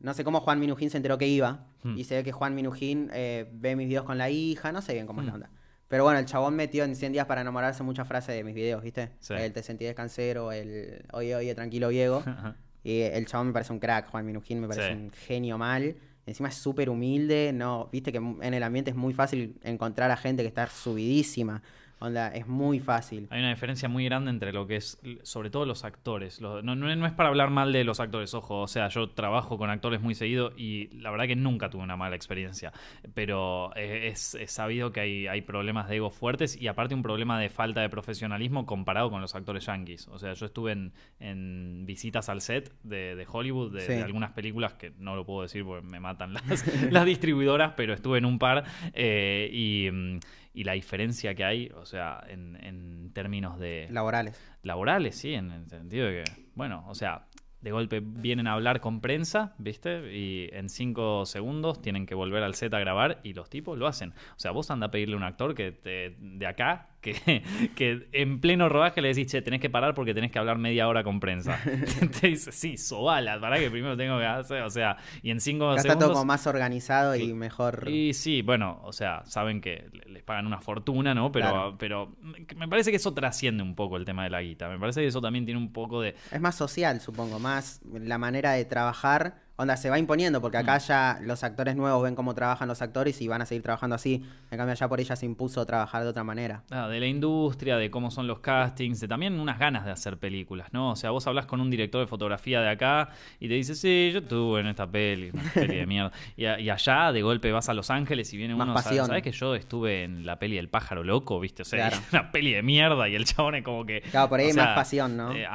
No sé cómo Juan Minujín se enteró que iba. Hmm. Y se ve que Juan Minujín eh, ve mis videos con la hija, no sé bien cómo es la Hmm. onda. Pero bueno, el chabón metió en 100 días para enamorarse muchas frases de mis videos, ¿viste? Sí. El te sentí descansero, el oye, oye, tranquilo, Diego. Y el chabón me parece un crack, Juan Minujín me parece Sí. un genio mal. Encima es súper humilde, no, viste que en el ambiente es muy fácil encontrar a gente que está subidísima. Onda, es muy fácil. Hay una diferencia muy grande entre lo que es, sobre todo los actores. No, no- no es para hablar mal de los actores, ojo. O sea, yo trabajo con actores muy seguido y la verdad que nunca tuve una mala experiencia. Pero eh, es, es sabido que hay, hay problemas de ego fuertes y aparte un problema de falta de profesionalismo comparado con los actores yankees. O sea, yo estuve en, en visitas al set de, de Hollywood, de, Sí. de algunas películas que no lo puedo decir porque me matan las, las distribuidoras, pero estuve en un par eh, y, mm, y la diferencia que hay, o sea, en, en términos de Laborales. laborales, sí, en el sentido de que, bueno, o sea, de golpe vienen a hablar con prensa, ¿viste? Y en cinco segundos tienen que volver al set a grabar y los tipos lo hacen. O sea, vos anda a pedirle a un actor que te- de acá, que, que en pleno rodaje le decís, che, tenés que parar porque tenés que hablar media hora con prensa. te dice, sí, sobala, para que primero tengo que hacer, o sea, y en cinco Acá está segundos... todo como más organizado y mejor. Y sí, bueno, o sea, saben que le- les pagan una fortuna, ¿no? Pero, Claro. pero me parece que eso trasciende un poco el tema de la guita. Me parece que eso también tiene un poco de... Es más social, supongo, más la manera de trabajar onda, se va imponiendo, porque acá ya los actores nuevos ven cómo trabajan los actores y van a seguir trabajando así. En cambio, allá por ella se impuso trabajar de otra manera. Ah, de la industria, de cómo son los castings, de también unas ganas de hacer películas, ¿no? O sea, vos hablas con un director de fotografía de acá y te dice, sí, yo estuve en esta peli, una peli de mierda. Y, allá, de golpe, vas a Los Ángeles y viene uno, pasión. ¿sabes, que yo estuve en la peli El pájaro loco, viste? O sea, una peli de mierda y el chabón es como que... Claro, por ahí hay más pasión, ¿no? Eh,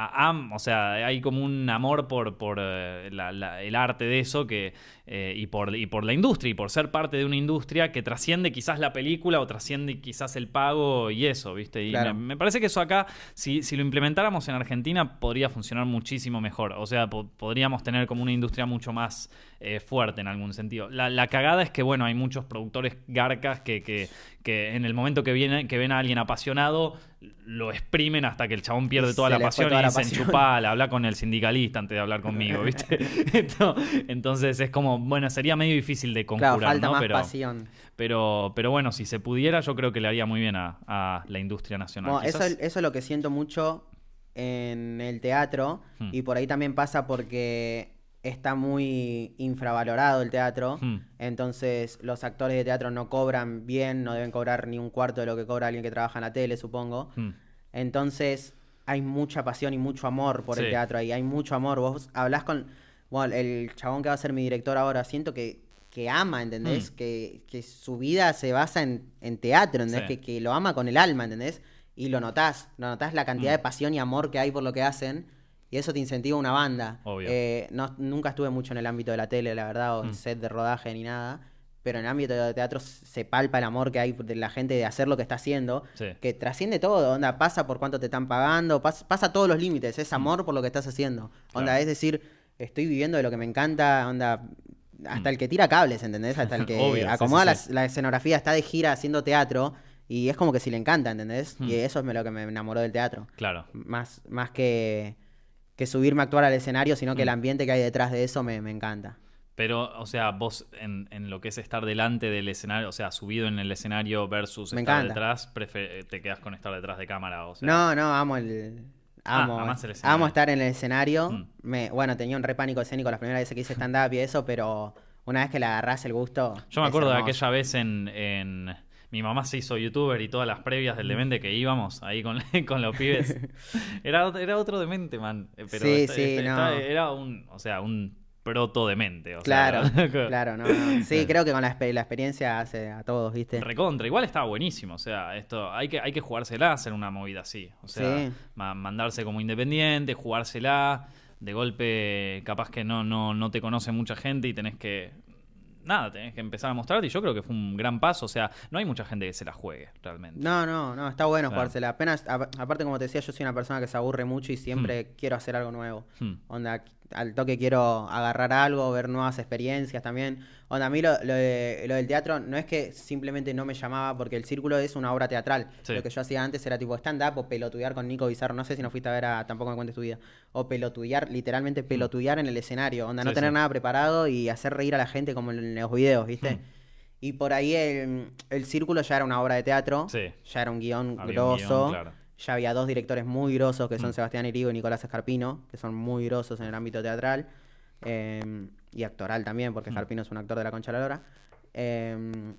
o sea, hay como un amor por, por eh, el arte de eso que, eh, y, por, y por la industria y por ser parte de una industria que trasciende quizás la película o trasciende quizás el pago y eso, ¿viste? Y me, parece que eso acá, si, si, lo implementáramos en Argentina, podría funcionar muchísimo mejor. O sea, podríamos tener como una industria mucho más eh, fuerte en algún sentido. La, cagada es que, bueno, hay muchos productores garcas que, que, que en el momento que, viene, que ven a alguien apasionado, lo exprimen hasta que el chabón pierde toda la pasión y dicen chupala, habla con el sindicalista antes de hablar conmigo, ¿viste? Entonces es como, bueno, sería medio difícil de conjurar, falta ¿no? Más pero, pasión. Pero, pero bueno, si se pudiera, yo creo que le haría muy bien a, la industria nacional. eso, eso es lo que siento mucho en el teatro hmm. y por ahí también pasa porque está muy infravalorado el teatro, hmm. entonces los actores de teatro no cobran bien, no deben cobrar ni un cuarto de lo que cobra alguien que trabaja en la tele, supongo. Hmm. Entonces hay mucha pasión y mucho amor por el teatro ahí, hay mucho amor. Vos hablas con bueno, el chabón que va a ser mi director ahora, siento que, que ama, ¿entendés? Hmm. Que, que, su vida se basa en, en teatro, ¿entendés? Que, que, lo ama con el alma, ¿entendés? Y lo notás, lo notás la cantidad de pasión y amor que hay por lo que hacen y eso te incentiva una banda. Eh, no, nunca estuve mucho en el ámbito de la tele, la verdad, o en mm. set de rodaje ni nada. Pero en el ámbito de teatro se palpa el amor que hay de la gente de hacer lo que está haciendo, que trasciende todo, onda, pasa por cuánto te están pagando, pasa, todos los límites, es mm. amor por lo que estás haciendo. Onda, es decir, estoy viviendo de lo que me encanta, onda, hasta mm. el que tira cables, ¿entendés? Hasta el que acomoda la, escenografía, está de gira haciendo teatro. Y es como que si le encanta, ¿entendés? Y eso es lo que me enamoró del teatro. Claro. Más, más que que subirme a actuar al escenario, sino que el mm. ambiente que hay detrás de eso me, encanta. Pero, o sea, vos en, lo que es estar delante del escenario, o sea, subido en el escenario versus estar detrás, te quedas con estar detrás de cámara. O sea. No, no, amo el. Ah, amo, estar en el escenario. Mm. Me, bueno, tenía un re pánico escénico las primeras veces que hice stand-up y eso, pero una vez que le agarrás el gusto. Yo me acuerdo de aquella vez en mi mamá se hizo youtuber y todas las previas del demente que íbamos ahí con, con los pibes. Era, era otro demente, man. Eh, pero sí, sí, este, era un, o sea, un proto demente. claro, claro, no, Sí, creo que con la, la, experiencia hace a todos, ¿viste? Recontra, igual estaba buenísimo. O sea, esto hay que, hay que jugársela, hacer una movida así. O sea, mandarse como independiente, jugársela. De golpe, capaz que no, no, no te conoce mucha gente y tenés que nada, tenés que empezar a mostrarte y yo creo que fue un gran paso. O sea, no hay mucha gente que se la juegue realmente. No, no, no, está bueno jugársela. Apenas, aparte, como te decía, yo soy una persona que se aburre mucho y siempre hmm. quiero hacer algo nuevo. Hmm. Onda, al toque quiero agarrar algo, ver nuevas experiencias también. Onda, a mí lo, del teatro no es que simplemente no me llamaba, porque el círculo es una obra teatral. Lo que yo hacía antes era tipo stand-up o pelotudear con Nico Bizarro. No sé si no fuiste a ver a Tampoco me cuentes tu vida. O pelotudear, literalmente mm. pelotudear en el escenario. Onda, no tener nada preparado y hacer reír a la gente como en los videos, ¿viste? Mm. Y por ahí el, círculo ya era una obra de teatro. Ya era un guion grosso ya había dos directores muy grosos, que son mm. Sebastián Irigo y Nicolás Escarpino, que son muy grosos en el ámbito teatral em, y actoral también, porque mm. Escarpino es un actor de la Concha de la Lora. Em,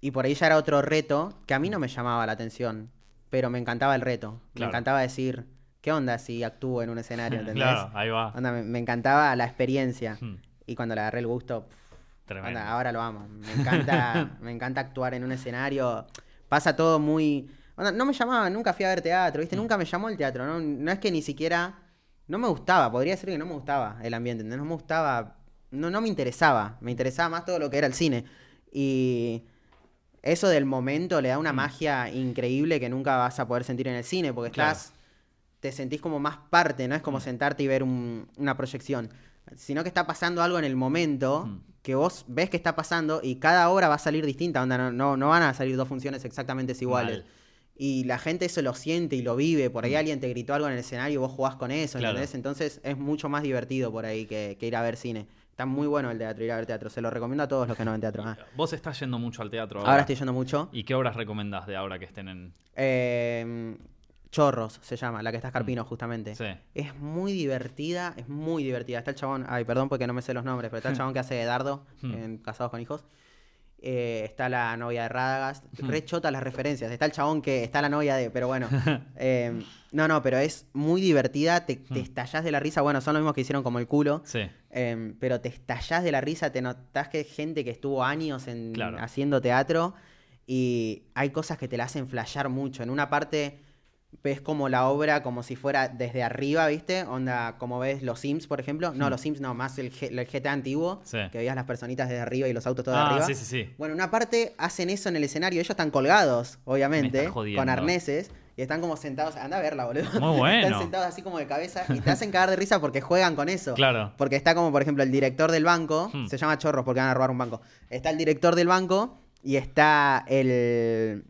y por ahí ya era otro reto que a mí no me llamaba la atención, pero me encantaba el reto. Me encantaba decir, ¿qué onda si actúo en un escenario? ¿entendés? claro, ahí va. me, encantaba la experiencia. Mm. Y cuando le agarré el gusto, ahora lo amo. Me encanta, me encanta actuar en un escenario. Pasa todo muy no me llamaba, nunca fui a ver teatro, ¿viste? Mm. Nunca me llamó el teatro, ¿no? No es que ni siquiera. No me gustaba, podría ser que no me gustaba el ambiente, no me gustaba. No, no me interesaba, me interesaba más todo lo que era el cine. Y eso del momento le da una mm. magia increíble que nunca vas a poder sentir en el cine, porque estás. Te sentís como más parte, no es como mm. sentarte y ver una proyección, sino que está pasando algo en el momento que vos ves que está pasando y cada obra va a salir distinta, onda, no, no, van a salir dos funciones exactamente iguales y la gente eso lo siente y lo vive. Por ahí mm. alguien te gritó algo en el escenario y vos jugás con eso, ¿entendés? Entonces es mucho más divertido por ahí que, ir a ver cine. Está muy bueno el teatro, ir a ver teatro. Se lo recomiendo a todos los que no ven teatro. Ah. Vos estás yendo mucho al teatro ahora. Ahora estoy yendo mucho. ¿Y qué obras recomendás de ahora que estén en...? Eh, Chorros se llama, la que está Escarpino justamente. Sí. Es muy divertida, es muy divertida. Está el chabón, ay, perdón porque no me sé los nombres, pero está el chabón que hace Dardo Hmm. en Casados con Hijos. Eh, está la novia de Radagast. Re chota las referencias. Está el chabón que está la novia de. Pero bueno. Eh, no, no, pero es muy divertida. Te, te estallás de la risa. Bueno, son los mismos que hicieron como el culo. Sí. Eh, pero te estallás de la risa. Te notás que es gente que estuvo años en, Claro. haciendo teatro. Y hay cosas que te la hacen flashear mucho. En una parte ves como la obra como si fuera desde arriba, ¿viste? Onda, como ves los Sims, por ejemplo. No, Hmm. los Sims no, más el, G- el GTA antiguo. Sí. Que veías las personitas desde arriba y los autos todos de Ah, arriba. sí, sí, sí. Bueno, en una parte hacen eso en el escenario. Ellos están colgados, Me obviamente, con arneses. Y están como sentados. Anda a verla, boludo. Muy bueno. Están sentados así como de cabeza y te hacen cagar de risa porque juegan con eso. Claro. Porque está como, por ejemplo, el director del banco. Hmm. Se llama Chorros porque van a robar un banco. Está el director del banco y está el,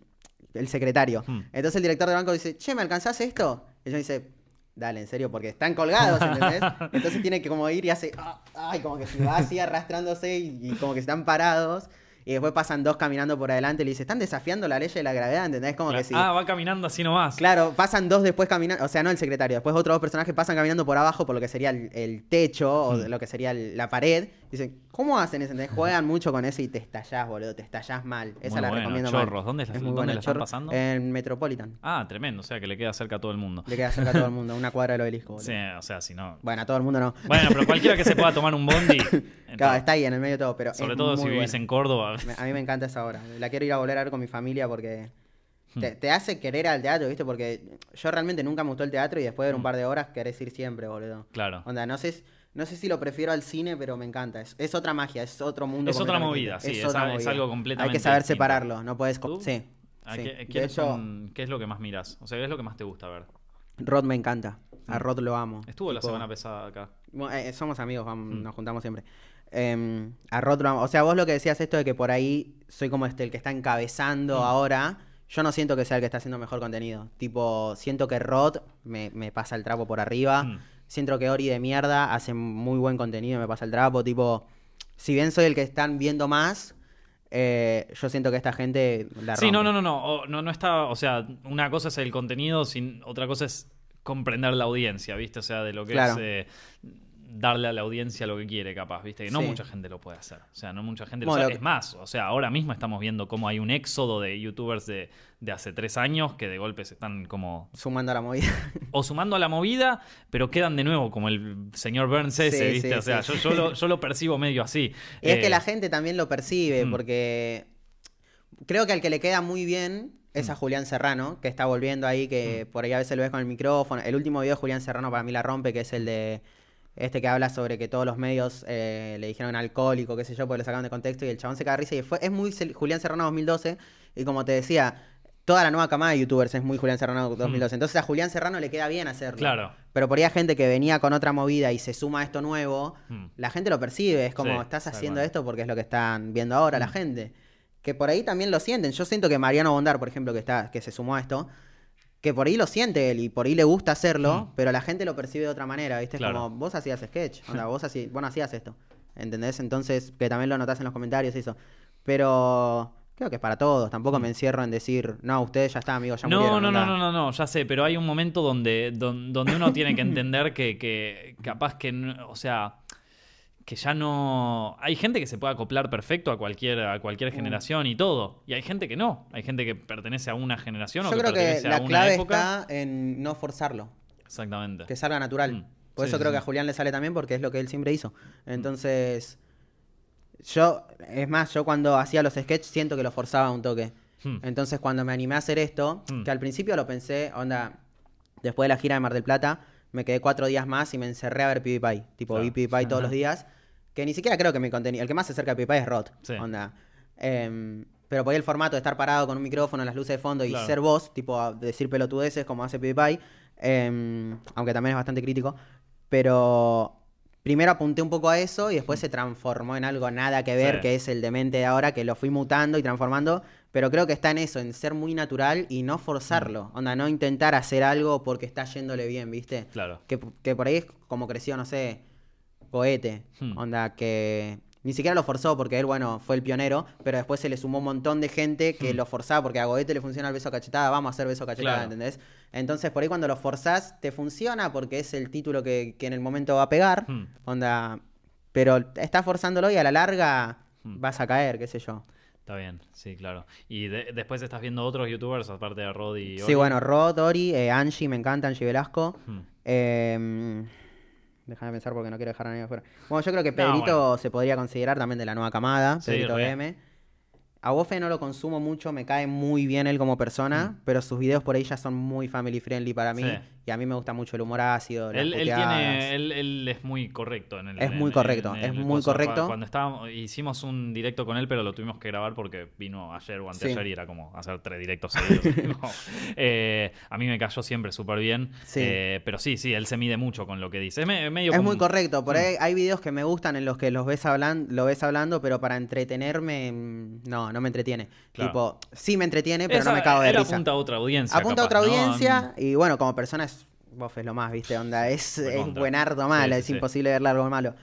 el secretario. Hmm. Entonces el director del banco dice, che, ¿me alcanzás esto? Y ellos dice, dale, en serio, porque están colgados, ¿entendés? Entonces tiene que como ir y hace, "Ah", ay, como que se va así arrastrándose y, y como que están parados. Y después pasan dos caminando por adelante y le dice, están desafiando la ley de la gravedad, ¿entendés? Como que sí. Ah, va caminando así nomás. Claro, pasan dos después caminando, o sea, no el secretario, después otros dos personajes pasan caminando por abajo por lo que sería el, el techo o Hmm. lo que sería el- la pared. Dicen, ¿cómo hacen eso? Juegan mucho con eso y te estallás, boludo, te estallás mal. Esa Muy la bueno, recomiendo mal. Chorros. ¿Dónde es muy dónde la están pasando? En Metropolitan. Ah, tremendo. O sea, que le queda cerca a todo el mundo. Le queda cerca a todo el mundo, una cuadra del obelisco, boludo. Sí, o sea, si no. Bueno, a todo el mundo no. Bueno, pero cualquiera que se pueda tomar un bondi. Claro, está ahí en el medio de todo, pero Sobre es todo muy si vivís buena. en Córdoba. A mí me encanta esa obra. La quiero ir a volver a ver con mi familia porque Hmm. te, te hace querer al teatro, ¿viste? Porque yo realmente nunca me gustó el teatro y después de ver un Hmm. par de horas querés ir siempre, boludo. Claro. Onda, no sé, no sé si lo prefiero al cine, pero me encanta. Es, es otra magia, es otro mundo. Es otra movida, sí, es otra algo completamente Hay que saber separarlo, no puedes... ¿Tú? Sí. ¿A sí. qué, son- ¿Qué es lo que más miras? O sea, ¿qué es lo que más te gusta ver? Rod me encanta. A. Rod lo amo. Estuvo la semana pesada acá. Bueno, eh, somos amigos, vamos, Mm. nos juntamos siempre. Eh, a Rod lo amo. O sea, vos lo que decías esto de que por ahí soy como este el que está encabezando Mm. ahora. Yo no siento que sea el que está haciendo mejor contenido. Tipo, siento que Rod me, me pasa el trapo por arriba. Mm. Siento que Ori de mierda hace muy buen contenido me pasa el trapo. Tipo, si bien soy el que están viendo más, eh, yo siento que esta gente la Sí, no, rompe. no, no, no, o- no, no está, o sea, una cosa es el contenido, sin, otra cosa es comprender la audiencia, ¿viste? O sea, de lo que Claro. es eh, darle a la audiencia lo que quiere, capaz, ¿viste? Que no Sí. mucha gente lo puede hacer. O sea, no mucha gente lo sabe. Es más, o sea, ahora mismo estamos viendo cómo hay un éxodo de youtubers de, de hace tres años que de golpe se están como Sumando a la movida. o sumando a la movida, pero quedan de nuevo como el señor Burns ese, Sí, ¿viste? sí, o sea, yo, yo, lo, yo lo percibo medio así. Y es Eh, que la gente también lo percibe, mm. porque creo que al que le queda muy bien es a Mm. Julián Serrano, que está volviendo ahí, que por ahí a veces lo ves con el micrófono. El último video de Julián Serrano para mí la rompe, que es el de este que habla sobre que todos los medios eh, le dijeron alcohólico, qué sé yo, porque lo sacaron de contexto y el chabón se caga risa. Y fue, es muy Julián Serrano 2012, y como te decía, toda la nueva camada de youtubers es muy Julián Serrano 2012. Entonces a Julián Serrano le queda bien hacerlo. Claro. Pero por ahí a gente que venía con otra movida y se suma a esto nuevo, Mm. la gente lo percibe. Es como, Sí, estás haciendo esto porque es lo que están viendo ahora la Mm. gente. Que por ahí también lo sienten. Yo siento que Mariano Bondar, por ejemplo, que está, que se sumó a esto, que por ahí lo siente él y por ahí le gusta hacerlo, Mm. pero la gente lo percibe de otra manera, ¿viste? Claro. como, vos hacías sketch, onda, vos, así, vos no hacías esto. ¿Entendés? Entonces, que también lo notás en los comentarios y eso. Pero creo que es para todos. Tampoco me encierro en decir, no, ustedes ya está, amigos, ya. No, murieron. no, no, onda". no, no, no, ya sé, pero hay un momento donde, don- donde uno tiene que entender que, que capaz que, o sea, que ya no... Hay gente que se puede acoplar perfecto a cualquier, a cualquier Mm. generación y todo, y hay gente que no, hay gente que pertenece a una generación o Yo que creo que pertenece a la una clave época. está en no forzarlo. Exactamente. que salga natural. Mm. Por Sí, eso sí, creo sí. que a Julián le sale también porque es lo que él siempre hizo. Entonces, yo, es más, yo cuando hacía los sketches siento que lo forzaba un toque. Entonces, cuando me animé a hacer esto, Mm. que al principio lo pensé, onda, después de la gira de Mar del Plata, me quedé cuatro días más y me encerré a ver PewDiePie. Tipo, Claro. vi PewDiePie todos los días. Que ni siquiera creo que mi contenido. El que más se acerca a PewDiePie es Rod. Sí. Onda. Em, pero por ahí el formato de estar parado con un micrófono, las luces de fondo y Claro. ser vos, tipo, a decir pelotudeces como hace PewDiePie. em, aunque también es bastante crítico. Pero primero apunté un poco a eso y después se transformó en algo nada que ver, Sí. que es el demente de ahora, que lo fui mutando y transformando. Pero creo que está en eso, en ser muy natural y no forzarlo. Onda, no intentar hacer algo porque está yéndole bien, ¿viste? Claro. Que, que por ahí es como creció, no sé, cohete. Hmm. Onda, que ni siquiera lo forzó porque él, bueno, fue el pionero, pero después se le sumó un montón de gente que Hmm. lo forzaba porque a Goete le funciona el beso cachetada, vamos a hacer beso cachetada, Claro. ¿entendés? Entonces por ahí cuando lo forzás te funciona porque es el título que, que en el momento va a pegar, Hmm. onda, pero estás forzándolo y a la larga vas a caer, qué sé yo. Está bien, sí, claro. Y de- después estás viendo otros youtubers aparte de Rod y Sí, Ori? bueno, Rod, Ori, eh, Angie, me encanta, Angie Velasco. Hmm. Eh, déjame pensar porque no quiero dejar a nadie afuera. Bueno, yo creo que No, Pedrito bueno. se podría considerar también de la nueva camada, Sí, Pedrito. BM. A Bofe no lo consumo mucho, me cae muy bien él como persona, pero sus videos por ahí ya son muy family friendly para mí. Mm. Sí. Y a mí me gusta mucho el humor ácido, las Él, tiene, él, él es muy correcto en el. Es muy en- correcto, en es el muy correcto. Cu- Cuando estábamos, hicimos un directo con él, pero lo tuvimos que grabar porque vino ayer o anteayer Sí. y era como hacer tres directos seguidos. No. Eh, a mí me cayó siempre súper bien. Sí. Eh, pero sí, sí, él se mide mucho con lo que dice. Es me- medio Es como- muy correcto, por Mm. ahí hay videos que me gustan en los que los ves hablan, lo ves hablando, pero para entretenerme, mm, no, no me entretiene. Claro. Tipo, sí me entretiene, pero Esa- no me cago de él risa. apunta a otra audiencia. Apunta a otra ¿no? audiencia y bueno, como persona es, Bof es lo más, ¿viste? Onda, es, es buenardo malo, Sí, es sí. imposible verle algo malo.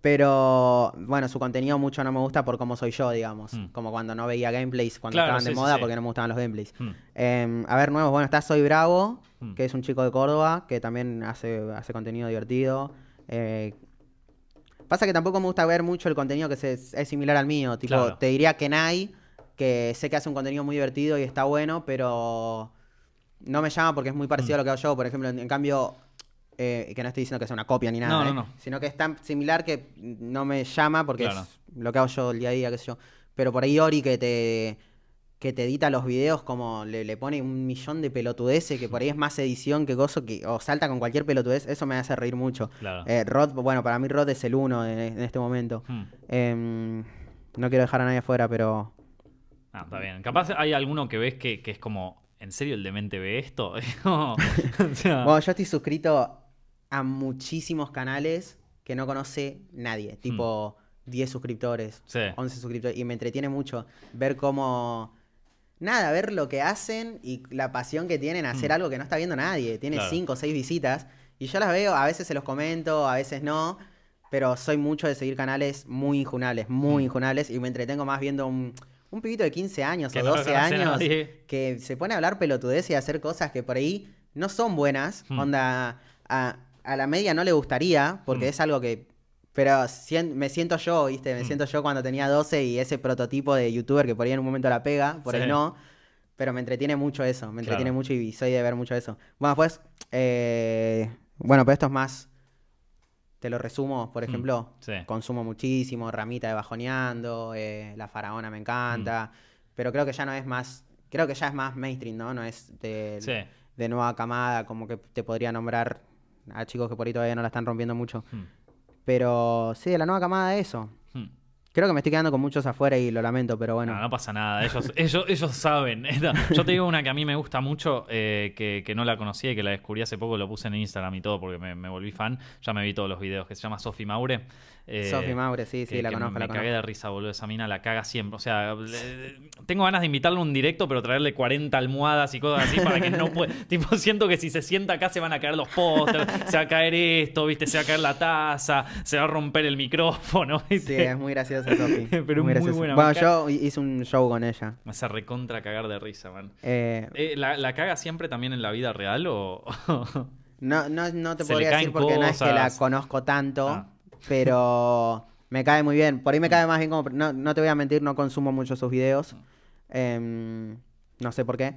Pero bueno, su contenido mucho no me gusta por cómo soy yo, digamos. Mm. Como cuando no veía gameplays, cuando Claro, estaban de sí, moda, porque no me gustaban los gameplays. Hmm. Eh, a ver, nuevos, bueno, está Soy Bravo, Mm. que es un chico de Córdoba, que también hace, hace contenido divertido. Eh, pasa que tampoco me gusta ver mucho el contenido que se- es similar al mío. Tipo, Claro. te diría que Nai, que sé que hace un contenido muy divertido y está bueno, pero no me llama porque es muy parecido Mm. a lo que hago yo. Por ejemplo, en, en cambio, eh, que no estoy diciendo que sea una copia ni nada, No, no, ¿eh? no. sino que es tan similar que no me llama porque Claro. es lo que hago yo el día a día, qué sé yo. Pero por ahí Ori que te que te edita los videos como le, le pone un millón de pelotudeces, que por ahí es más edición que gozo, que, o salta con cualquier pelotudez, eso me hace reír mucho. Claro. Eh, Rod, bueno, para mí Rod es el uno en, en este momento. Hmm. Em, no quiero dejar a nadie afuera, pero Ah, está bien. Capaz hay alguno que ves que, que es como, ¿en serio el demente ve esto? No. o sea, Bueno, yo estoy suscrito a muchísimos canales que no conoce nadie. Tipo 10 suscriptores, Hmm. Sí. 11 suscriptores. Y me entretiene mucho ver cómo... Nada, ver lo que hacen y la pasión que tienen a hacer Mm. algo que no está viendo nadie. Tiene Claro. 5 o 6 visitas. Y yo las veo, a veces se los comento, a veces no. Pero soy mucho de seguir canales muy injunables, muy Mm. injunables. Y me entretengo más viendo un, un pibito de 15 años Que o no lo 12 conoce años que se pone a hablar pelotudez y a hacer cosas que por ahí no son buenas. Hmm. Onda, a, a la media no le gustaría, porque Hmm. es algo que... Pero sien- me siento yo, ¿viste? Me Hmm. siento yo cuando tenía 12 y ese prototipo de youtuber que por ahí en un momento la pega, por Sí. ahí no. Pero me entretiene mucho eso, me entretiene Claro. mucho y soy de ver mucho eso. Bueno, pues, eh, bueno, pero esto es más, te lo resumo, por Hmm. ejemplo, Sí. consumo muchísimo, Ramita de Bajoneando, eh, La Faraona me encanta, Mm. pero creo que ya no es más, creo que ya es más mainstream, ¿no? No es de, Sí. de nueva camada, como que te podría nombrar a chicos que por ahí todavía no la están rompiendo mucho. Hmm. Pero sí, de la nueva camada eso. Creo que me estoy quedando con muchos afuera y lo lamento, pero bueno. No, no pasa nada, ellos, ellos, ellos saben. Yo te digo una que a mí me gusta mucho, eh, que, que no la conocía y que la descubrí hace poco, lo puse en Instagram y todo porque me, me volví fan. Ya me vi todos los videos, que se llama Sofi Maure. Eh, Sofi Maure, sí, sí, que- la conozco, Me, la cagué conozco. de risa, boludo. Esa mina la caga siempre. O sea, le- tengo ganas de invitarle a un directo, pero traerle 40 almohadas y cosas así para que no pueda. tipo, siento que si se sienta acá se van a caer los pósters, se va a caer esto, ¿viste? Se va a caer la taza, se va a romper el micrófono, Sí, ¿viste? es muy Pero muy graciosa. buena, Bueno, me yo hice un show con ella. Me hace recontra cagar de risa, man. Eh, Eh, ¿la, la caga siempre también en la vida real o...? no, no, no te Se podría decir porque no es que la cosas. conozco tanto, Ah. pero me cae muy bien. Por ahí me cae más bien como... No, no te voy a mentir, no consumo mucho sus videos. Em, no sé por qué.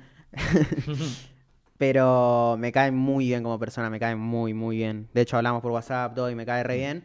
pero me cae muy bien como persona, me cae muy, muy bien. De hecho, hablamos por WhatsApp, todo, y me cae re bien.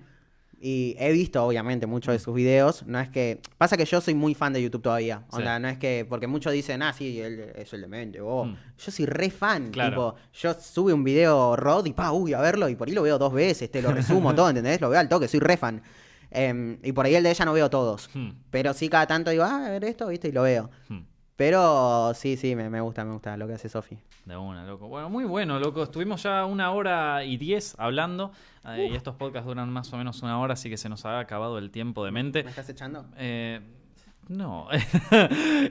Y he visto, obviamente, muchos de sus videos. No es que. Pasa que yo soy muy fan de YouTube todavía. Sí. Onda, no es que. Porque muchos dicen, ah, sí, él es el demente. Mm. Yo soy re fan. Claro. Tipo, yo sube un video Rod y pa, uy, a verlo. Y por ahí lo veo dos veces, te lo resumo todo, ¿entendés? Lo veo al toque, soy re fan. Em, y por ahí el de ella no veo todos. Hmm, Pero sí, cada tanto digo, ah, a ver esto, ¿viste? Y lo veo. hmm. Pero sí, sí, me, me gusta, me gusta lo que hace Sofi. De una, loco. Bueno, muy bueno, loco. Estuvimos ya una hora y diez hablando. eh, y estos podcasts duran más o menos una hora, así que se nos ha acabado el tiempo de mente. ¿Me estás echando? Eh, No.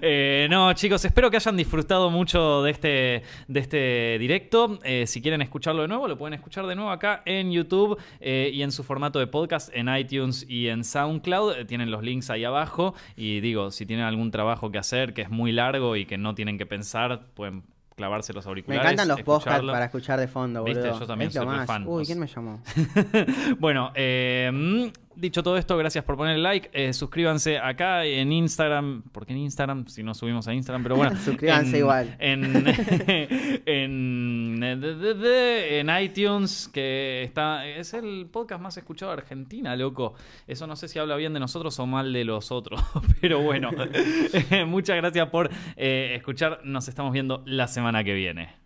Eh, no, chicos, espero que hayan disfrutado mucho de este, de este directo. Eh, si quieren escucharlo de nuevo, lo pueden escuchar de nuevo acá en YouTube eh, y en su formato de podcast en iTunes y en SoundCloud. tienen los links ahí abajo. Y digo, si tienen algún trabajo que hacer que es muy largo y que no tienen que pensar, pueden clavarse los auriculares. Me encantan los podcasts para escuchar de fondo, boludo. ¿Viste? Yo también soy fan. Uy, ¿quién me llamó? bueno, eh, Dicho todo esto, gracias por poner el like. Eh, suscríbanse acá en Instagram. ¿Por qué en Instagram? Si no subimos a Instagram, pero bueno. suscríbanse igual. En, en, en, iTunes, que está. Es el podcast más escuchado de Argentina, loco. Eso no sé si habla bien de nosotros o mal de los otros. Pero bueno. muchas gracias por eh, escuchar. Nos estamos viendo la semana que viene.